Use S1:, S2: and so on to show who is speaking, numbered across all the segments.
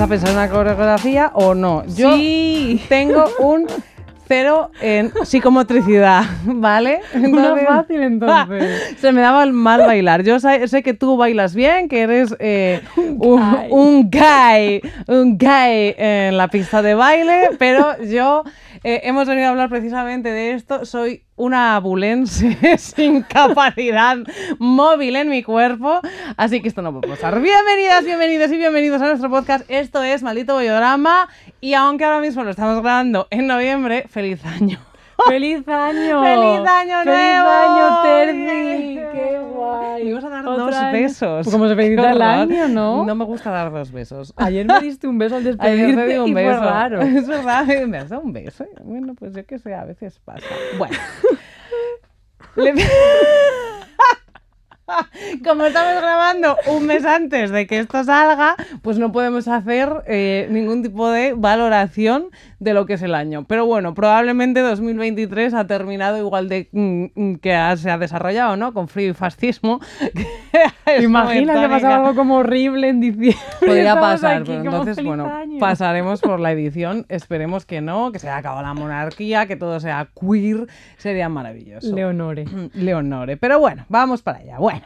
S1: Vamos a pensar en una coreografía o no. Yo
S2: Sí.
S1: tengo un cero en psicomotricidad, ¿vale?
S2: Una fácil, entonces.
S1: Se me daba mal bailar. Yo sé, sé que tú bailas bien, que eres eh, un, un guy, un guy en la pista de baile, pero yo eh, hemos venido a hablar precisamente de esto. Soy una abulense sin capacidad móvil en mi cuerpo, así que esto no puede pasar. Bienvenidas, bienvenidos y bienvenidos a nuestro podcast. Esto es Maldito Bollodrama y aunque ahora mismo lo estamos grabando en noviembre, feliz año.
S2: ¡Feliz año!
S1: ¡Feliz año
S2: ¡Feliz
S1: nuevo!
S2: año, Terzi!
S1: Bien.
S2: ¡Qué guay!
S1: Me ibas a dar dos
S2: año.
S1: besos.
S2: Pues como se felicita el año, ¿no?
S1: No me gusta dar dos besos.
S2: Ayer me diste un beso al
S1: Ayer
S2: despedirte
S1: te di un
S2: y
S1: beso.
S2: fue raro.
S1: Es verdad, me has dado un beso. Bueno, pues yo qué sé, a veces pasa. Bueno. Le- Como estamos grabando un mes antes de que esto salga, pues no podemos hacer eh, ningún tipo de valoración de lo que es el año. Pero bueno, probablemente 2023 ha terminado igual de mm, mm, que ha- se ha desarrollado, ¿no? Con frío y fascismo.
S2: ¿Te imaginas que pasaba algo como horrible en diciembre?
S1: Podría pasar,
S2: aquí
S1: pero entonces,
S2: "Feliz
S1: bueno,
S2: año".
S1: pasaremos por la edición. Esperemos que no, que se haya acabado la monarquía, que todo sea queer, sería maravilloso.
S2: Leonore.
S1: Leonore. Pero bueno, vamos para allá. Bueno,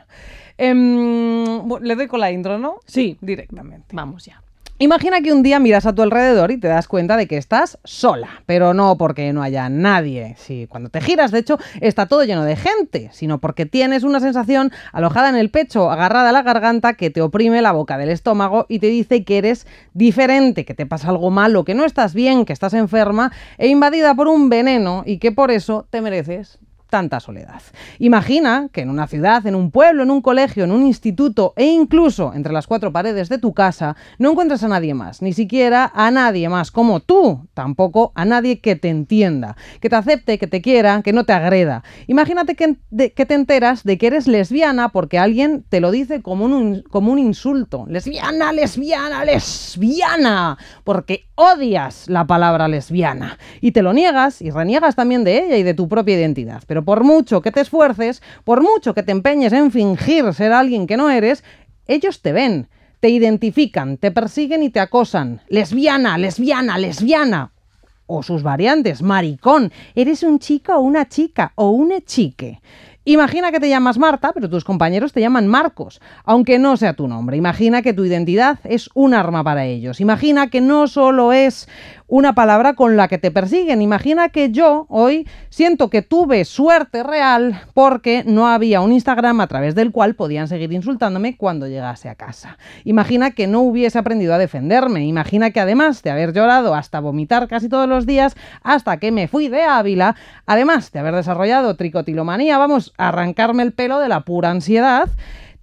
S1: em, le doy con la intro, ¿no?
S2: Sí.
S1: Directamente.
S2: Vamos ya.
S1: Imagina que un día miras a tu alrededor y te das cuenta de que estás sola, pero no porque no haya nadie. Sí, cuando te giras, de hecho, está todo lleno de gente, sino porque tienes una sensación alojada en el pecho, agarrada a la garganta, que te oprime la boca del estómago y te dice que eres diferente, que te pasa algo malo, que no estás bien, que estás enferma e invadida por un veneno y que por eso te mereces tanta soledad. Imagina que en una ciudad, en un pueblo, en un colegio, en un instituto e incluso entre las cuatro paredes de tu casa, no encuentras a nadie más, ni siquiera a nadie más como tú, tampoco a nadie que te entienda, que te acepte, que te quiera, que no te agreda. Imagínate que, te enteras de que eres lesbiana porque alguien te lo dice como un, como un insulto. Lesbiana, lesbiana, lesbiana, porque odias la palabra lesbiana y te lo niegas y reniegas también de ella y de tu propia identidad. Pero por mucho que te esfuerces, por mucho que te empeñes en fingir ser alguien que no eres, ellos te ven, te identifican, te persiguen y te acosan. Lesbiana, lesbiana, lesbiana. O sus variantes, maricón, eres un chico o una chica o un chique. Imagina que te llamas Marta, pero tus compañeros te llaman Marcos, aunque no sea tu nombre. Imagina que tu identidad es un arma para ellos. Imagina que no solo es una palabra con la que te persiguen. Imagina que yo hoy siento que tuve suerte real porque no había un Instagram a través del cual podían seguir insultándome cuando llegase a casa. Imagina que no hubiese aprendido a defenderme. Imagina que además de haber llorado hasta vomitar casi todos los días hasta que me fui de Ávila, además de haber desarrollado tricotilomanía, vamos a arrancarme el pelo de la pura ansiedad,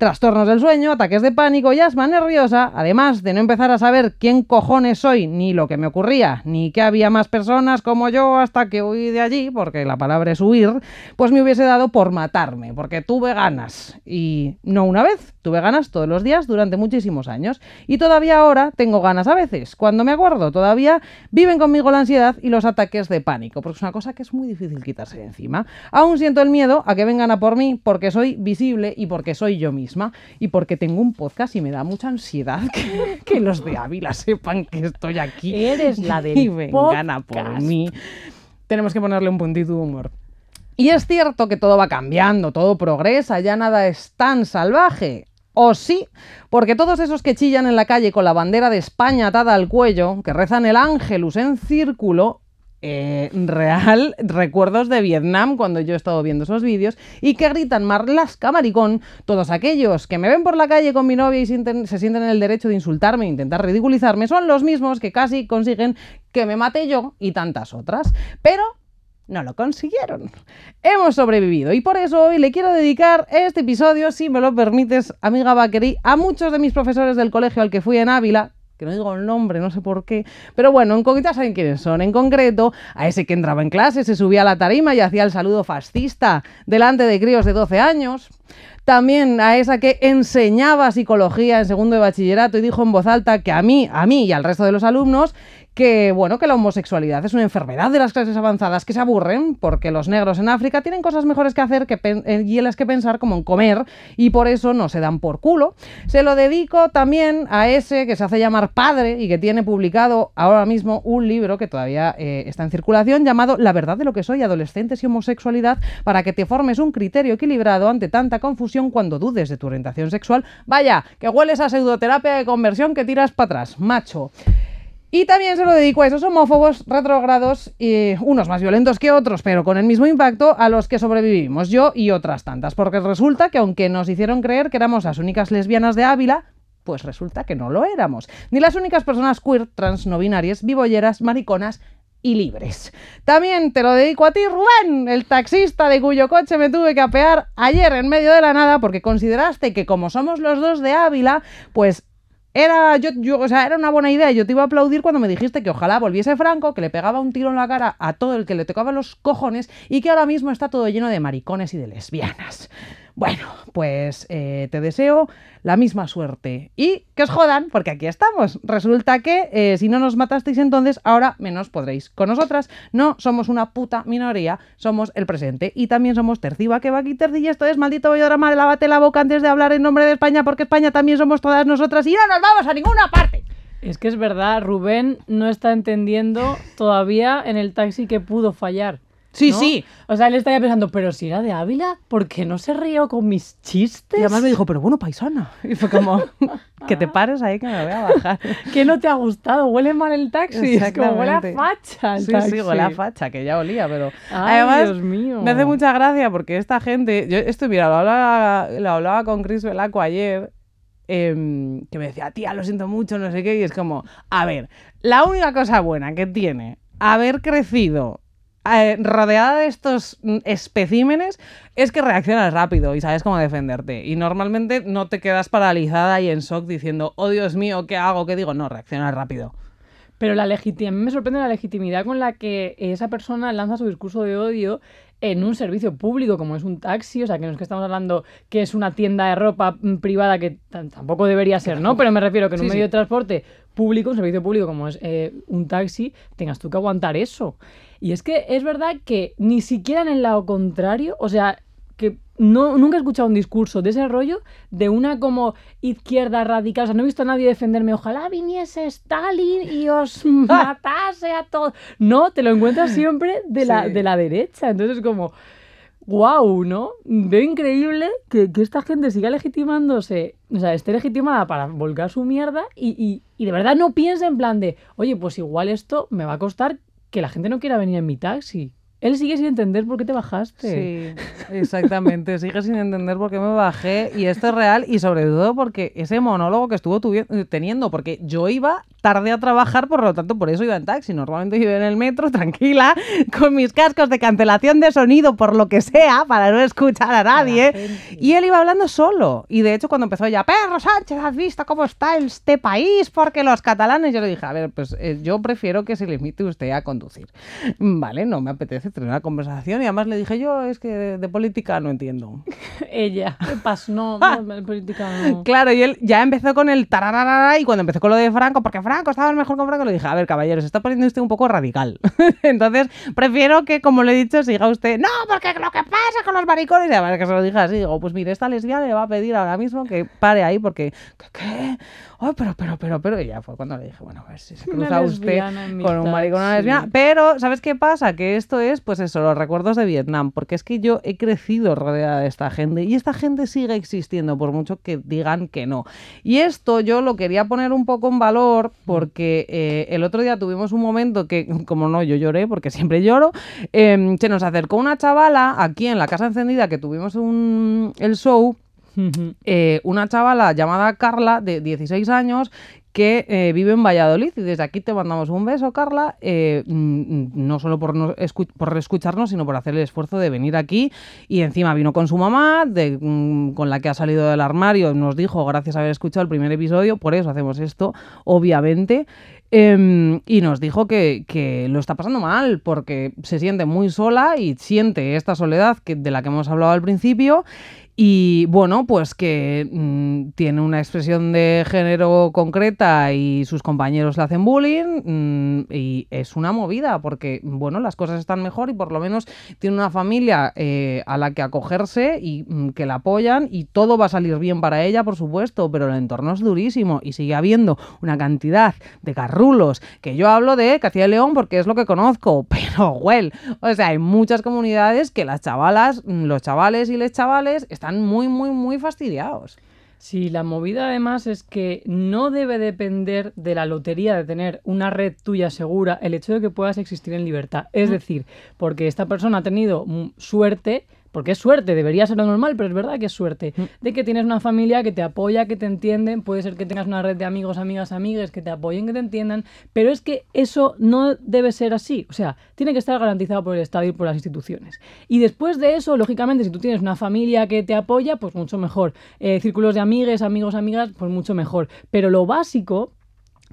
S1: trastornos del sueño, ataques de pánico y asma nerviosa, además de no empezar a saber quién cojones soy, ni lo que me ocurría, ni que había más personas como yo hasta que huí de allí, porque la palabra es huir, pues me hubiese dado por matarme, porque tuve ganas. Y no una vez, tuve ganas todos los días durante muchísimos años. Y todavía ahora tengo ganas a veces. Cuando me acuerdo, todavía viven conmigo la ansiedad y los ataques de pánico, porque es una cosa que es muy difícil quitarse de encima. Aún siento el miedo a que vengan a por mí porque soy visible y porque soy yo misma y porque tengo un podcast y me da mucha ansiedad que, que los de Ávila sepan que estoy aquí
S2: Eres la del
S1: y vengan a por mí. Tenemos que ponerle un puntito de humor. Y es cierto que todo va cambiando, todo progresa, ya nada es tan salvaje. O sí, porque todos esos que chillan en la calle con la bandera de España atada al cuello, que rezan el ángelus en círculo, eh, real recuerdos de Vietnam cuando yo he estado viendo esos vídeos y que gritan marlasca maricón todos aquellos que me ven por la calle con mi novia y se sienten en el derecho de insultarme e intentar ridiculizarme son los mismos que casi consiguen que me mate yo y tantas otras pero no lo consiguieron. Hemos sobrevivido y por eso hoy le quiero dedicar este episodio, si me lo permites, amiga Baquerí, a muchos de mis profesores del colegio al que fui en Ávila, que no digo el nombre, no sé por qué, pero bueno, en concreto saben quiénes son. En concreto, a ese que entraba en clase, se subía a la tarima y hacía el saludo fascista delante de críos de 12 años. También a esa que enseñaba psicología en segundo de bachillerato y dijo en voz alta que a mí, a mí y al resto de los alumnos que bueno, que la homosexualidad es una enfermedad de las clases avanzadas que se aburren porque los negros en África tienen cosas mejores que hacer que eh, y en las que pensar como en comer y por eso no se dan por culo. Se lo dedico también a ese que se hace llamar padre y que tiene publicado ahora mismo un libro que todavía eh, está en circulación llamado La verdad de lo que soy, adolescentes y homosexualidad, para que te formes un criterio equilibrado ante tanta confusión cuando dudes de tu orientación sexual. Vaya, que hueles a pseudoterapia de conversión que tiras para atrás, macho. Y también se lo dedico a esos homófobos retrógrados, unos más violentos que otros, pero con el mismo impacto, a los que sobrevivimos yo y otras tantas. Porque resulta que aunque nos hicieron creer que éramos las únicas lesbianas de Ávila, pues resulta que no lo éramos. Ni las únicas personas queer, trans, no binarias, bibolleras, mariconas y libres. También te lo dedico a ti, Rubén, el taxista de cuyo coche me tuve que apear ayer en medio de la nada porque consideraste que como somos los dos de Ávila, pues era, yo, yo, o sea, era una buena idea. Yo te iba a aplaudir cuando me dijiste que ojalá volviese Franco, que le pegaba un tiro en la cara a todo el que le tocaba los cojones y que ahora mismo está todo lleno de maricones y de lesbianas. Bueno, pues eh, te deseo la misma suerte. Y que os jodan, porque aquí estamos. Resulta que eh, si no nos matasteis entonces, ahora menos podréis. Con nosotras no somos una puta minoría, somos el presente. Y también somos Terciba, que va aquí Terci, y esto es maldito drama, lávate la boca antes de hablar en nombre de España, porque España también somos todas nosotras y no nos vamos a ninguna parte.
S2: Es que es verdad, Rubén no está entendiendo todavía en el taxi que pudo fallar.
S1: Sí, sí.
S2: O sea, él estaría pensando, pero si era de Ávila, ¿por qué no se rió con mis chistes?
S1: Y además me dijo, pero bueno, paisana. Y fue como, que te pares ahí que me voy a bajar.
S2: ¿Qué no te ha gustado? Huele mal el taxi. Es como huele a facha.
S1: sí, sí, huele a facha, que ya olía, pero.
S2: Ay, además, Dios mío.
S1: Me hace mucha gracia porque esta gente. Yo esto, mira, lo hablaba, lo hablaba con Chris Velaco ayer. Em, que me decía, tía, lo siento mucho, no sé qué, y es como, a ver, la única cosa buena que tiene haber crecido eh, rodeada de estos mm, especímenes es que reaccionas rápido y sabes cómo defenderte. Y normalmente no te quedas paralizada y en shock diciendo, oh Dios mío, ¿qué hago? ¿Qué digo? No, reaccionas rápido.
S2: Pero la legitimidad, a mí me sorprende la legitimidad con la que esa persona lanza su discurso de odio en un servicio público como es un taxi, o sea, que no es que estamos hablando que es una tienda de ropa mm, privada que tampoco debería ser, ¿no? Pero me refiero que en un medio de transporte público, un servicio público como es eh, un taxi, tengas tú que aguantar eso. Y es que es verdad que ni siquiera en el lado contrario, o sea, que no, nunca he escuchado un discurso de ese rollo de una como izquierda radical. O sea, no he visto a nadie defenderme. Ojalá viniese Stalin y os matase a todos. No, te lo encuentras siempre de la, de la derecha. Entonces, como, wow, ¿no? Veo increíble que, que, esta gente siga legitimándose, o sea, esté legitimada para volcar su mierda y, y, y de verdad no piense en plan de, oye, pues igual esto me va a costar que la gente no quiera venir en mi taxi. Él sigue sin entender por qué te bajaste.
S1: Sí, exactamente. sigue sin entender por qué me bajé. Y esto es real. Y sobre todo porque ese monólogo que estuvo teniendo. Porque yo iba tarde a trabajar, por lo tanto, por eso iba en taxi. Normalmente iba en el metro, tranquila, con mis cascos de cancelación de sonido, por lo que sea, para no escuchar a nadie. Y él iba hablando solo. Y de hecho, cuando empezó ya, Perro Sánchez, ¿has visto cómo está este país? Porque los catalanes. Yo le dije, a ver, pues eh, yo prefiero que se limite usted a conducir. Vale, no me apetece tener una conversación y además le dije yo, es que de, política no entiendo.
S2: Ella, ¿qué? No, de política no.
S1: Claro, y él ya empezó con el tararara y cuando empezó con lo de Franco, porque Franco estaba mejor con Franco, le dije, a ver, caballero, se está poniendo usted un poco radical. Entonces, prefiero que, como le he dicho, siga usted, no, porque lo que pasa con los maricones, y además que se lo dije así, digo, pues mire, esta lesbiana le va a pedir ahora mismo que pare ahí porque, ¿qué? Oh, pero, pero, pero, pero, y ya fue cuando le dije, bueno, a ver si se cruza usted con un maricón una lesbiana. Pero, ¿sabes qué pasa? Que esto es, pues eso, los recuerdos de Vietnam, porque es que yo he crecido rodeada de esta gente y esta gente sigue existiendo, por mucho que digan que no. Y esto yo lo quería poner un poco en valor porque eh, el otro día tuvimos un momento que, como no, yo lloré, porque siempre lloro, em, se nos acercó una chavala aquí en la casa encendida que tuvimos un, el show eh, una chavala llamada Carla, de 16 años, que eh, vive en Valladolid. Y desde aquí te mandamos un beso, Carla, eh, mm, no solo por, no por escucharnos, sino por hacer el esfuerzo de venir aquí. Y encima vino con su mamá, mm, con la que ha salido del armario. Nos dijo, gracias a haber escuchado el primer episodio, por eso hacemos esto, obviamente. Em, y nos dijo que, que lo está pasando mal porque se siente muy sola y siente esta soledad que, de la que hemos hablado al principio. Y bueno, pues que mm, tiene una expresión de género concreta y sus compañeros le hacen bullying mm, y es una movida porque, bueno, las cosas están mejor y por lo menos tiene una familia eh, a la que acogerse y mm, que la apoyan y todo va a salir bien para ella, por supuesto, pero el entorno es durísimo y sigue habiendo una cantidad de garrulos que yo hablo de Castilla y León porque es lo que conozco, pero, well, o sea, hay muchas comunidades que las chavalas, los chavales y les chavales están muy, muy, muy fastidiados.
S2: Sí, la movida además es que no debe depender de la lotería de tener una red tuya segura el hecho de que puedas existir en libertad. Es decir, porque esta persona ha tenido mm, suerte, porque es suerte, debería ser lo normal, pero es verdad que es suerte, de que tienes una familia que te apoya, que te entienden, puede ser que tengas una red de amigos, amigas, amigas que te apoyen, que te entiendan, pero es que eso no debe ser así, o sea, tiene que estar garantizado por el Estado y por las instituciones. Y después de eso, lógicamente, si tú tienes una familia que te apoya, pues mucho mejor. Eh, círculos de amigues, amigos, amigas, pues mucho mejor. Pero lo básico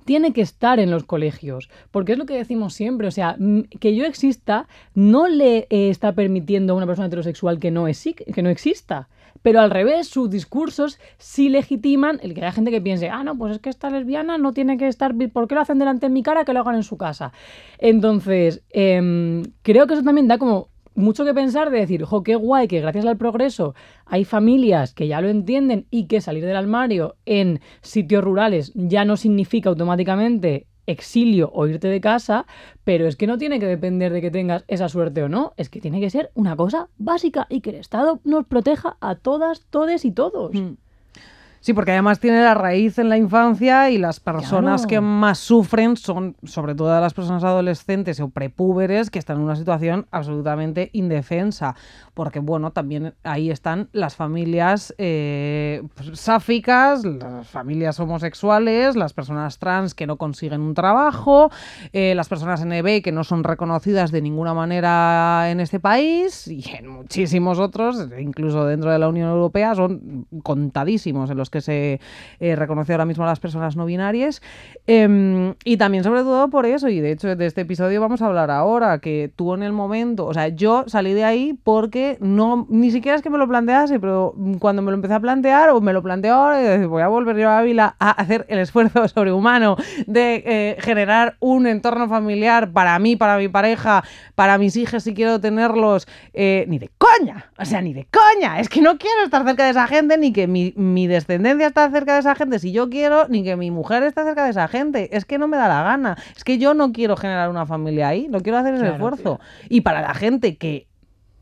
S2: tiene que estar en los colegios, porque es lo que decimos siempre, o sea, mm, que yo exista no le eh, está permitiendo a una persona heterosexual que no, exi- que no exista. Pero al revés, sus discursos sí legitiman el que haya gente que piense, ah, no, pues es que esta lesbiana no tiene que estar, ¿por qué lo hacen delante de mi cara? Que lo hagan en su casa. Entonces, em, creo que eso también da como mucho que pensar de decir, jo, qué guay que gracias al progreso hay familias que ya lo entienden y que salir del armario en sitios rurales ya no significa automáticamente exilio o irte de casa, pero es que no tiene que depender de que tengas esa suerte o no, es que tiene que ser una cosa básica y que el Estado nos proteja a todas, todes y todos.
S1: Sí, porque además tiene la raíz en la infancia y las personas
S2: Claro.
S1: que más sufren son sobre todo las personas adolescentes o prepúberes que están en una situación absolutamente indefensa. Porque, bueno, también ahí están las familias eh, pues, sáficas, las familias homosexuales, las personas trans que no consiguen un trabajo, eh, las personas NB que no son reconocidas de ninguna manera en este país y en muchísimos otros, incluso dentro de la Unión Europea, son contadísimos en los que se eh, reconoce ahora mismo a las personas no binarias. Em, y también sobre todo por eso, y de hecho de este episodio vamos a hablar ahora, que tú en el momento, o sea, yo salí de ahí porque no, ni siquiera es que me lo plantease, pero cuando me lo empecé a plantear, o me lo planteo ahora, voy a volver yo a Ávila a hacer el esfuerzo sobrehumano de eh, generar un entorno familiar para mí, para mi pareja, para mis hijos si quiero tenerlos, eh, ni de coña, o sea, ni de coña, es que no quiero estar cerca de esa gente, ni que mi, mi descendencia esté cerca de esa gente si yo quiero, ni que mi mujer esté cerca de esa gente, es que no me da la gana, es que yo no quiero generar una familia ahí, no quiero hacer ese
S2: Claro,
S1: esfuerzo. Y para la gente que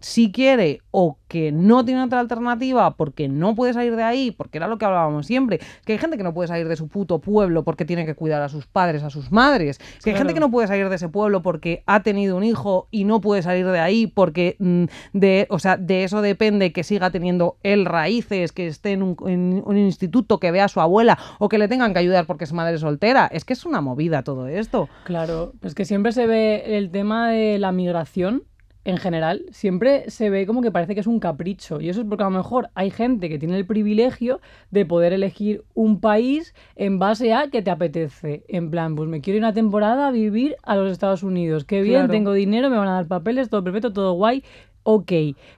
S1: si quiere o que no tiene otra alternativa porque no puede salir de ahí, porque era lo que hablábamos siempre, que hay gente que no puede salir de su puto pueblo porque tiene que cuidar a sus padres, a sus madres, que hay gente que no puede salir de ese pueblo porque ha tenido un hijo y no puede salir de ahí porque mm, de, o sea, de eso depende que siga teniendo él raíces, que esté en un, en un instituto, que vea a su abuela o que le tengan que ayudar porque es madre soltera. Es que es una movida todo esto.
S2: Claro, es que siempre se ve el tema de la migración en general, siempre se ve como que parece que es un capricho. Y eso es porque a lo mejor hay gente que tiene el privilegio de poder elegir un país en base a que te apetece. En plan, pues me quiero ir una temporada a vivir a los Estados Unidos. Qué bien,
S1: Claro.
S2: tengo dinero, me van a dar papeles, todo perfecto, todo guay. Ok,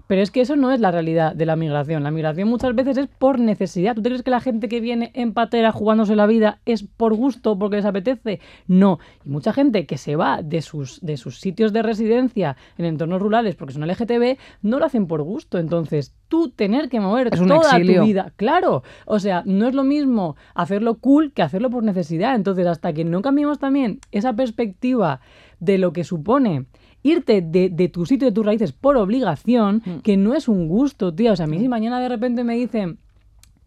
S2: pero es que eso no es la realidad de la migración. La migración muchas veces es por necesidad. ¿Tú te crees que la gente que viene en patera jugándose la vida es por gusto, porque les apetece? No. Y mucha gente que se va de sus, de sus sitios de residencia en entornos rurales porque son LGTB, no lo hacen por gusto. Entonces, tú tener que mover
S1: Es
S2: toda
S1: exilio.
S2: tu vida, claro. O sea, no es lo mismo hacerlo cool que hacerlo por necesidad. Entonces, hasta que no cambiemos también esa perspectiva de lo que supone irte de, de tu sitio, de tus raíces por obligación,
S1: Mm.
S2: que no es un gusto, tío. O sea, a mí si mañana de repente me dicen,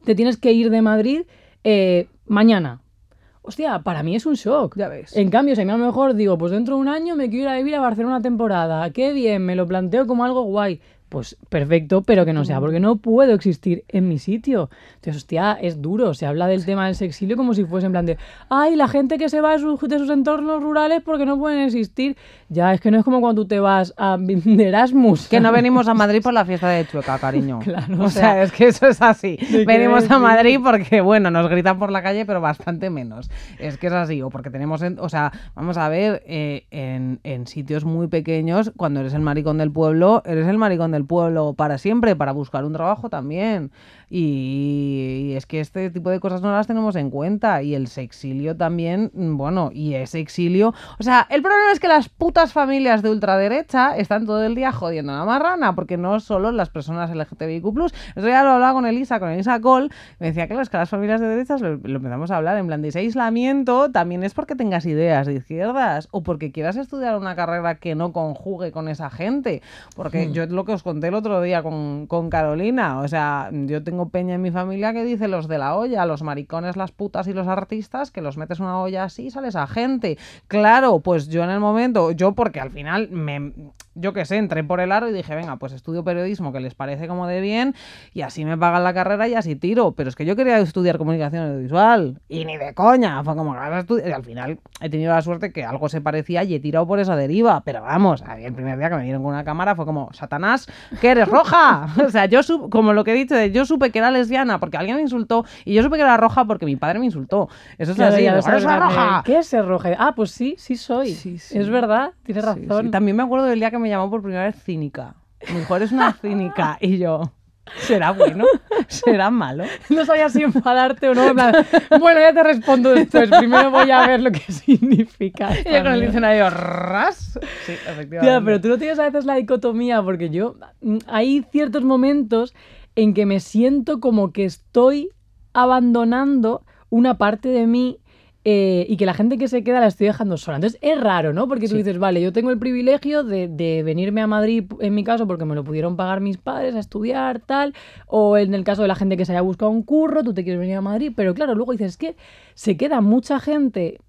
S2: te tienes que ir de Madrid eh, mañana. Hostia, para mí es un shock.
S1: Ya ves.
S2: En cambio, si a mí a lo mejor digo, pues dentro de un año me quiero ir a vivir a Barcelona una temporada. Qué bien, me lo planteo como algo guay. Pues perfecto, pero que no sea, porque no puedo existir en mi sitio. Entonces, hostia, es duro. Se habla del tema del sexilio como si fuese en plan de, ay, la gente que se va de sus, de sus entornos rurales porque no pueden existir. Ya, es que no es como cuando tú te vas a de Erasmus.
S1: Que no venimos a Madrid por la fiesta de Chueca, cariño.
S2: Claro,
S1: o
S2: o
S1: sea,
S2: sea,
S1: es que eso es así. Venimos a? Madrid porque, bueno, nos gritan por la calle, pero bastante menos. Es que es así. O porque tenemos, en- o sea, vamos a ver, eh, en, en sitios muy pequeños, cuando eres el maricón del pueblo, eres el maricón del pueblo para siempre, para buscar un trabajo también. Y, es que este tipo de cosas no las tenemos en cuenta. Y el sexilio también, mm, bueno, y ese exilio. O sea, el problema es que las putas familias de ultraderecha están todo el día jodiendo a la marrana, porque no solo las personas LGTBIQ. Eso ya lo hablaba con Elisa, con Elisa Cole. Me decía que, claro, es que las familias de derechas lo, lo empezamos a hablar en plan de ese aislamiento también es porque tengas ideas de izquierdas o porque quieras estudiar una carrera que no conjugue con esa gente. Porque yo lo que os conté el otro día con, con Carolina, o sea, yo tengo peña en mi familia que dice los de la olla, los maricones, las putas y los artistas, que los metes una olla así y sales a gente. Claro, pues yo en el momento, yo porque al final me, yo qué sé, entré por el aro y dije, venga, pues estudio periodismo que les parece como de bien y así me pagan la carrera y así tiro. Pero es que yo quería estudiar comunicación audiovisual y ni de coña. Fue como al final he tenido la suerte que algo se parecía y he tirado por esa deriva. Pero vamos, el primer día que me dieron con una cámara fue como, Satanás, que eres roja. o sea, yo como lo que he dicho, yo supe que era lesbiana porque alguien me insultó y yo supe que era roja porque mi padre me insultó. Eso es
S2: Claro,
S1: así,
S2: ya
S1: digo, "Eres
S2: sabes,
S1: una
S2: eh,
S1: roja.
S2: ¿Qué es ser roja? Ah, pues sí, sí soy.
S1: Sí, sí.
S2: Es verdad, tienes
S1: Sí,
S2: razón.
S1: También me acuerdo del día que me llamó por primera vez cínica. Mejor es una cínica. Y yo, ¿será bueno? ¿Será malo?
S2: No sabía si enfadarte o no. en plan, bueno, ya te respondo después. Primero voy a ver lo que significa.
S1: Y yo con el diccionario, ras. Sí, efectivamente.
S2: Tía, pero tú no tienes a veces la dicotomía, porque yo. mm, Hay ciertos momentos en que me siento como que estoy abandonando una parte de mí. eh, y que la gente que se queda la estoy dejando sola. Entonces es raro, ¿no? Porque tú
S1: Sí.
S2: dices, vale, yo tengo el privilegio de, de venirme a Madrid, en mi caso, porque me lo pudieron pagar mis padres a estudiar, tal. O en el caso de la gente que se haya buscado un curro, tú te quieres venir a Madrid. Pero claro, luego dices, es que se queda mucha gente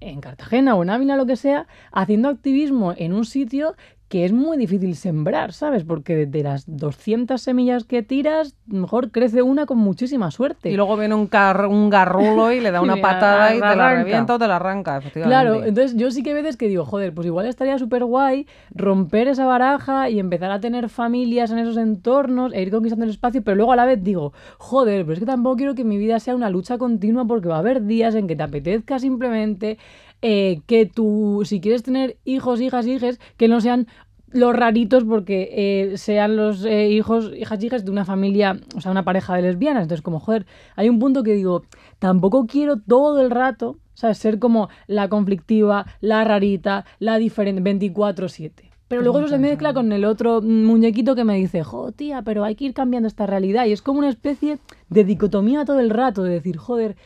S2: en Cartagena o en Ávila, lo que sea, haciendo activismo en un sitio que es muy difícil sembrar, ¿sabes? Porque de, las 200 semillas que tiras, mejor crece una con muchísima suerte.
S1: Y luego viene un, car- un garrulo y le da una patada y te la revienta o te la arranca, efectivamente.
S2: Claro, entonces yo sí que hay veces que digo, joder, pues igual estaría súper guay romper esa baraja y empezar a tener familias en esos entornos e ir conquistando el espacio, pero luego a la vez digo, joder, pero es que tampoco quiero que mi vida sea una lucha continua porque va a haber días en que te apetezca simplemente eh, que tú, si quieres tener hijos, hijas, hijes, que no sean los raritos porque eh, sean los eh, hijos, hijas, hijas de una familia, o sea, una pareja de lesbianas. Entonces, como, joder, hay un punto que digo, tampoco quiero todo el rato, ¿sabes? Ser como la conflictiva, la rarita, la diferente, 24-7. Pero luego eso se mezcla con el otro muñequito que me dice, jo, tía, pero hay que ir cambiando esta realidad. Y es como una especie de dicotomía todo el rato, de decir, joder,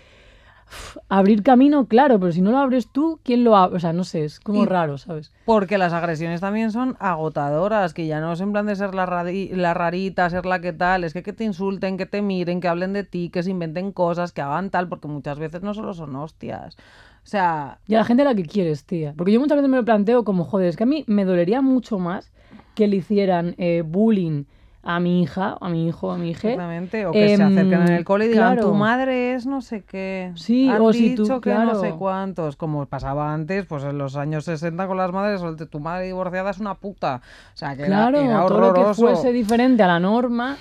S2: uf, abrir camino, claro, pero si no lo abres tú, ¿quién lo abre? O sea, no sé, es como
S1: Y-
S2: raro, ¿sabes?
S1: Porque las agresiones también son agotadoras, que ya no es en plan de ser la rarita, ser la que tal, es que que te insulten, que te miren, que hablen de ti, que se inventen cosas, que hagan tal, porque muchas veces no solo son hostias. O sea,
S2: Y a la gente a la que quieres, tía. Porque yo muchas veces me lo planteo como, joder, es que a mí me dolería mucho más que le hicieran eh, bullying a mi hija, a mi hijo, a mi hija.
S1: exactamente, o que se
S2: Em,
S1: acerquen en el cole y digan,
S2: claro.
S1: tu madre es no sé qué.
S2: Sí,
S1: Han
S2: o si tú-
S1: dicho que no sé
S2: claro.
S1: cuántos, como pasaba antes, pues en los años 60 con las madres, tu madre divorciada es una puta. O sea, que era-
S2: Claro,
S1: era,
S2: todo lo que
S1: horroroso.
S2: fuese diferente a la norma.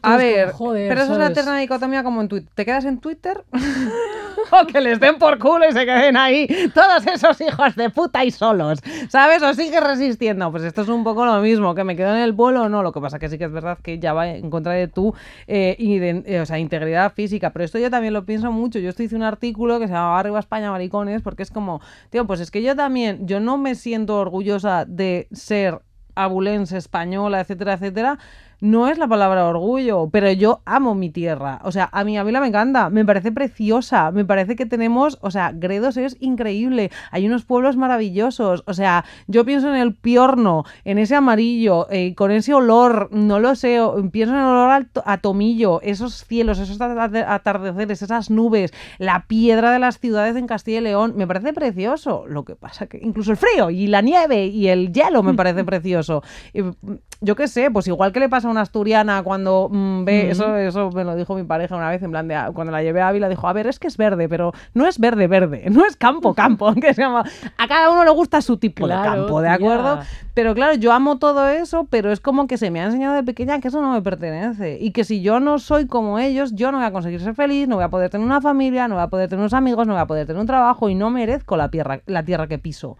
S1: A
S2: entonces,
S1: ver,
S2: como, joder,
S1: pero eso es la eterna dicotomía como en Twitter. ¿Te quedas en Twitter? o que les den por culo y se queden ahí todos esos hijos de puta y solos. ¿Sabes? O sigues resistiendo. Pues esto es un poco lo mismo, que me quedo en el pueblo o no. Lo que pasa que sí que es verdad que ya va en contra de tu eh, eh, o sea, integridad física. Pero esto yo también lo pienso mucho. Yo esto hice un artículo que se llamaba Arriba España Maricones, porque es como, tío, pues es que yo también, yo no me siento orgullosa de ser abulense, española, etcétera, etcétera. No es la palabra orgullo, pero yo amo mi tierra. O sea, a mi Ávila me encanta, me parece preciosa, me parece que tenemos, o sea, Gredos es increíble, hay unos pueblos maravillosos, o sea, yo pienso en el piorno, en ese amarillo, eh, con ese olor, no lo sé, pienso en el olor a tomillo, esos cielos, esos atardeceres, esas nubes, la piedra de las ciudades en Castilla y León, me parece precioso. Lo que pasa que incluso el frío y la nieve y el hielo me parece precioso. Y, yo qué sé, pues igual que le pasa a una asturiana cuando mm, ve, eso, eso me lo dijo mi pareja una vez, en plan de, ah, cuando la llevé a Ávila, dijo, a ver, es que es verde, pero no es verde, verde, no es campo, campo, aunque se llama, a cada uno le gusta su tipo de campo, ¿de acuerdo? Pero claro, yo amo todo eso, pero es como que se me ha enseñado de pequeña que eso no me pertenece y que si yo no soy como ellos, yo no voy a conseguir ser feliz, no voy a poder tener una familia, no voy a poder tener unos amigos, no voy a poder tener un trabajo y no merezco la tierra, la tierra que piso.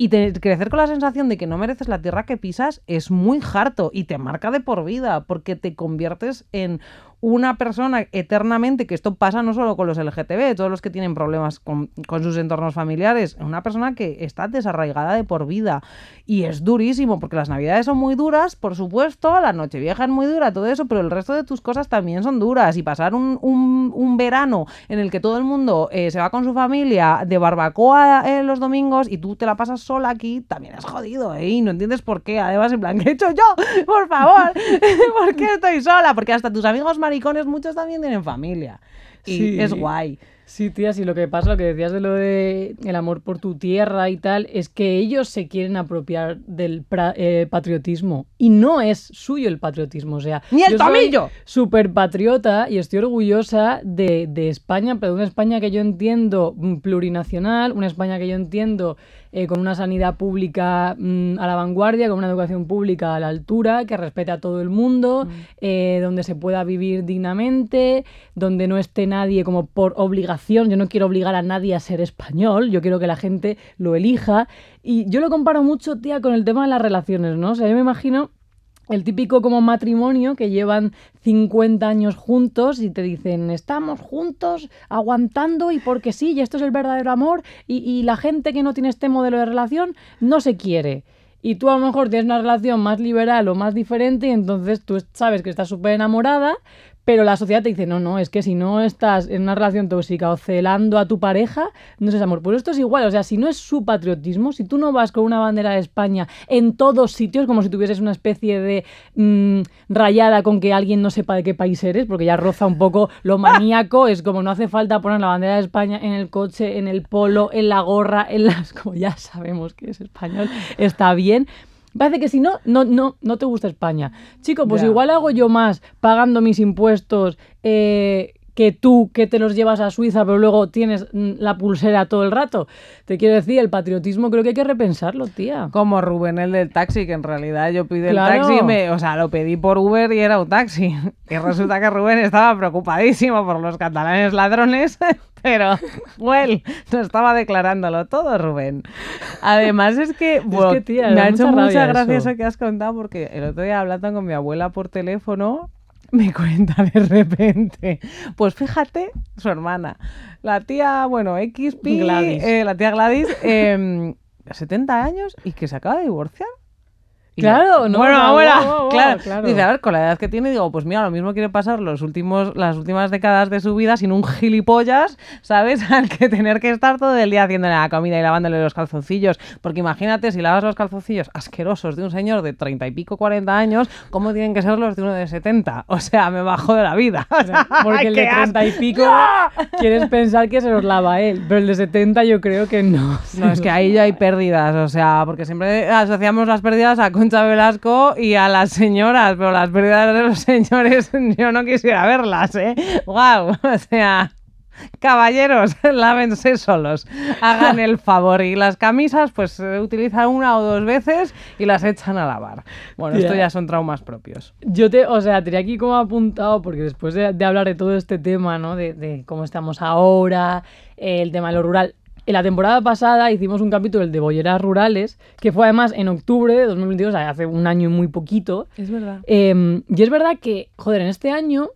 S1: Y crecer con la sensación de que no mereces la tierra que pisas es muy harto y te marca de por vida, porque te conviertes en una persona eternamente, que esto pasa no solo con los LGTB, todos los que tienen problemas con, sus entornos familiares, una persona que está desarraigada de por vida. Y es durísimo, porque las navidades son muy duras, por supuesto, la noche vieja es muy dura, todo eso, pero el resto de tus cosas también son duras. Y pasar un, un, verano en el que todo el mundo eh, se va con su familia de barbacoa en los domingos y tú te la pasas sola aquí, también es jodido, ¿eh? Y no entiendes por qué. Además, en plan, ¿qué he hecho yo? Por favor, ¿por qué estoy sola? Porque hasta tus amigos maricones, muchos también tienen familia. Y es guay.
S2: Sí, tía, sí, lo que pasa, lo que decías de lo de el amor por tu tierra y tal, es que ellos se quieren apropiar del eh, patriotismo y no es suyo el patriotismo, o sea...
S1: ¡Ni el tomillo!
S2: Súper patriota y estoy orgullosa de, de, España, pero de una España que yo entiendo mm, plurinacional, una España que yo entiendo eh, con una sanidad pública mm, a la vanguardia, con una educación pública a la altura, que respete a todo el mundo, mm. eh, donde se pueda vivir dignamente, donde no esté nadie como por obligación. Yo no quiero obligar a nadie a ser español, yo quiero que la gente lo elija. Y yo lo comparo mucho, tía, con el tema de las relaciones, ¿no? O sea, yo me imagino el típico como matrimonio que llevan 50 años juntos y te dicen, estamos juntos, aguantando y porque sí, y esto es el verdadero amor, y, y la gente que no tiene este modelo de relación no se quiere y tú a lo mejor tienes una relación más liberal o más diferente y entonces tú sabes que estás súper enamorada, pero la sociedad te dice, no, no, es que si no estás en una relación tóxica o celando a tu pareja, no es amor. Pues esto es igual, o sea, si no es su patriotismo, si tú no vas con una bandera de España en todos sitios, como si tuvieses una especie de mm, rayada con que alguien no sepa de qué país eres, porque ya roza un poco lo maníaco, es como no hace falta poner la bandera de España en el coche, en el polo, en la gorra, en las, como ya sabemos que es español, está bien, Parece que si no, no, no, no te gusta España. Chico, pues igual hago yo más pagando mis impuestos eh, que tú que te los llevas a Suiza, pero luego tienes mm, la pulsera todo el rato. Te quiero decir, el patriotismo creo que hay que repensarlo, tía.
S1: Como Rubén, el del taxi, que en realidad yo pide el taxi, me, o sea, lo pedí por Uber y era un taxi. Y resulta que Rubén estaba preocupadísimo por los catalanes ladrones, pero, well, no estaba declarándolo todo, Rubén. Además es que, bueno, me ha hecho mucha gracia eso que has contado porque el otro día hablando con mi abuela por teléfono, me cuenta de repente. Pues fíjate, su hermana, la tía, bueno, XP, eh, la tía Gladys, 70 em, años y que se acaba de divorciar.
S2: Claro, no.
S1: Bueno, abuela, claro. Dice, a ver, con la edad que tiene, digo, pues mira, lo mismo quiere pasar los últimos, las últimas décadas de su vida sin un gilipollas, ¿sabes? Al que tener que estar todo el día haciéndole la comida y lavándole los calzoncillos. Porque imagínate, si lavas los calzoncillos asquerosos de un señor de treinta y pico, 40 años, ¿cómo tienen que ser los de uno de 70? O sea, me bajo de la vida.
S2: porque el de treinta y pico quieres pensar que se los lava él, pero el de 70 yo creo que no.
S1: No, es que ahí ya hay pérdidas, o sea, porque siempre asociamos las pérdidas a Velasco y a las señoras, pero las pérdidas de los señores yo no quisiera verlas, ¿eh? ¡Wow! O sea, caballeros, lávense solos, hagan el favor. Y las camisas, pues se utilizan una o dos veces y las echan a lavar. Bueno, esto ya son traumas propios.
S2: Yo te, o sea, tenía aquí como apuntado, porque después de, hablar de todo este tema, ¿no? De, de cómo estamos ahora, el tema de lo rural, en la temporada pasada hicimos un capítulo el de bolleras rurales, que fue además en octubre de 2022, hace un año y muy poquito.
S1: Es verdad.
S2: Em, y es verdad que, joder, en este año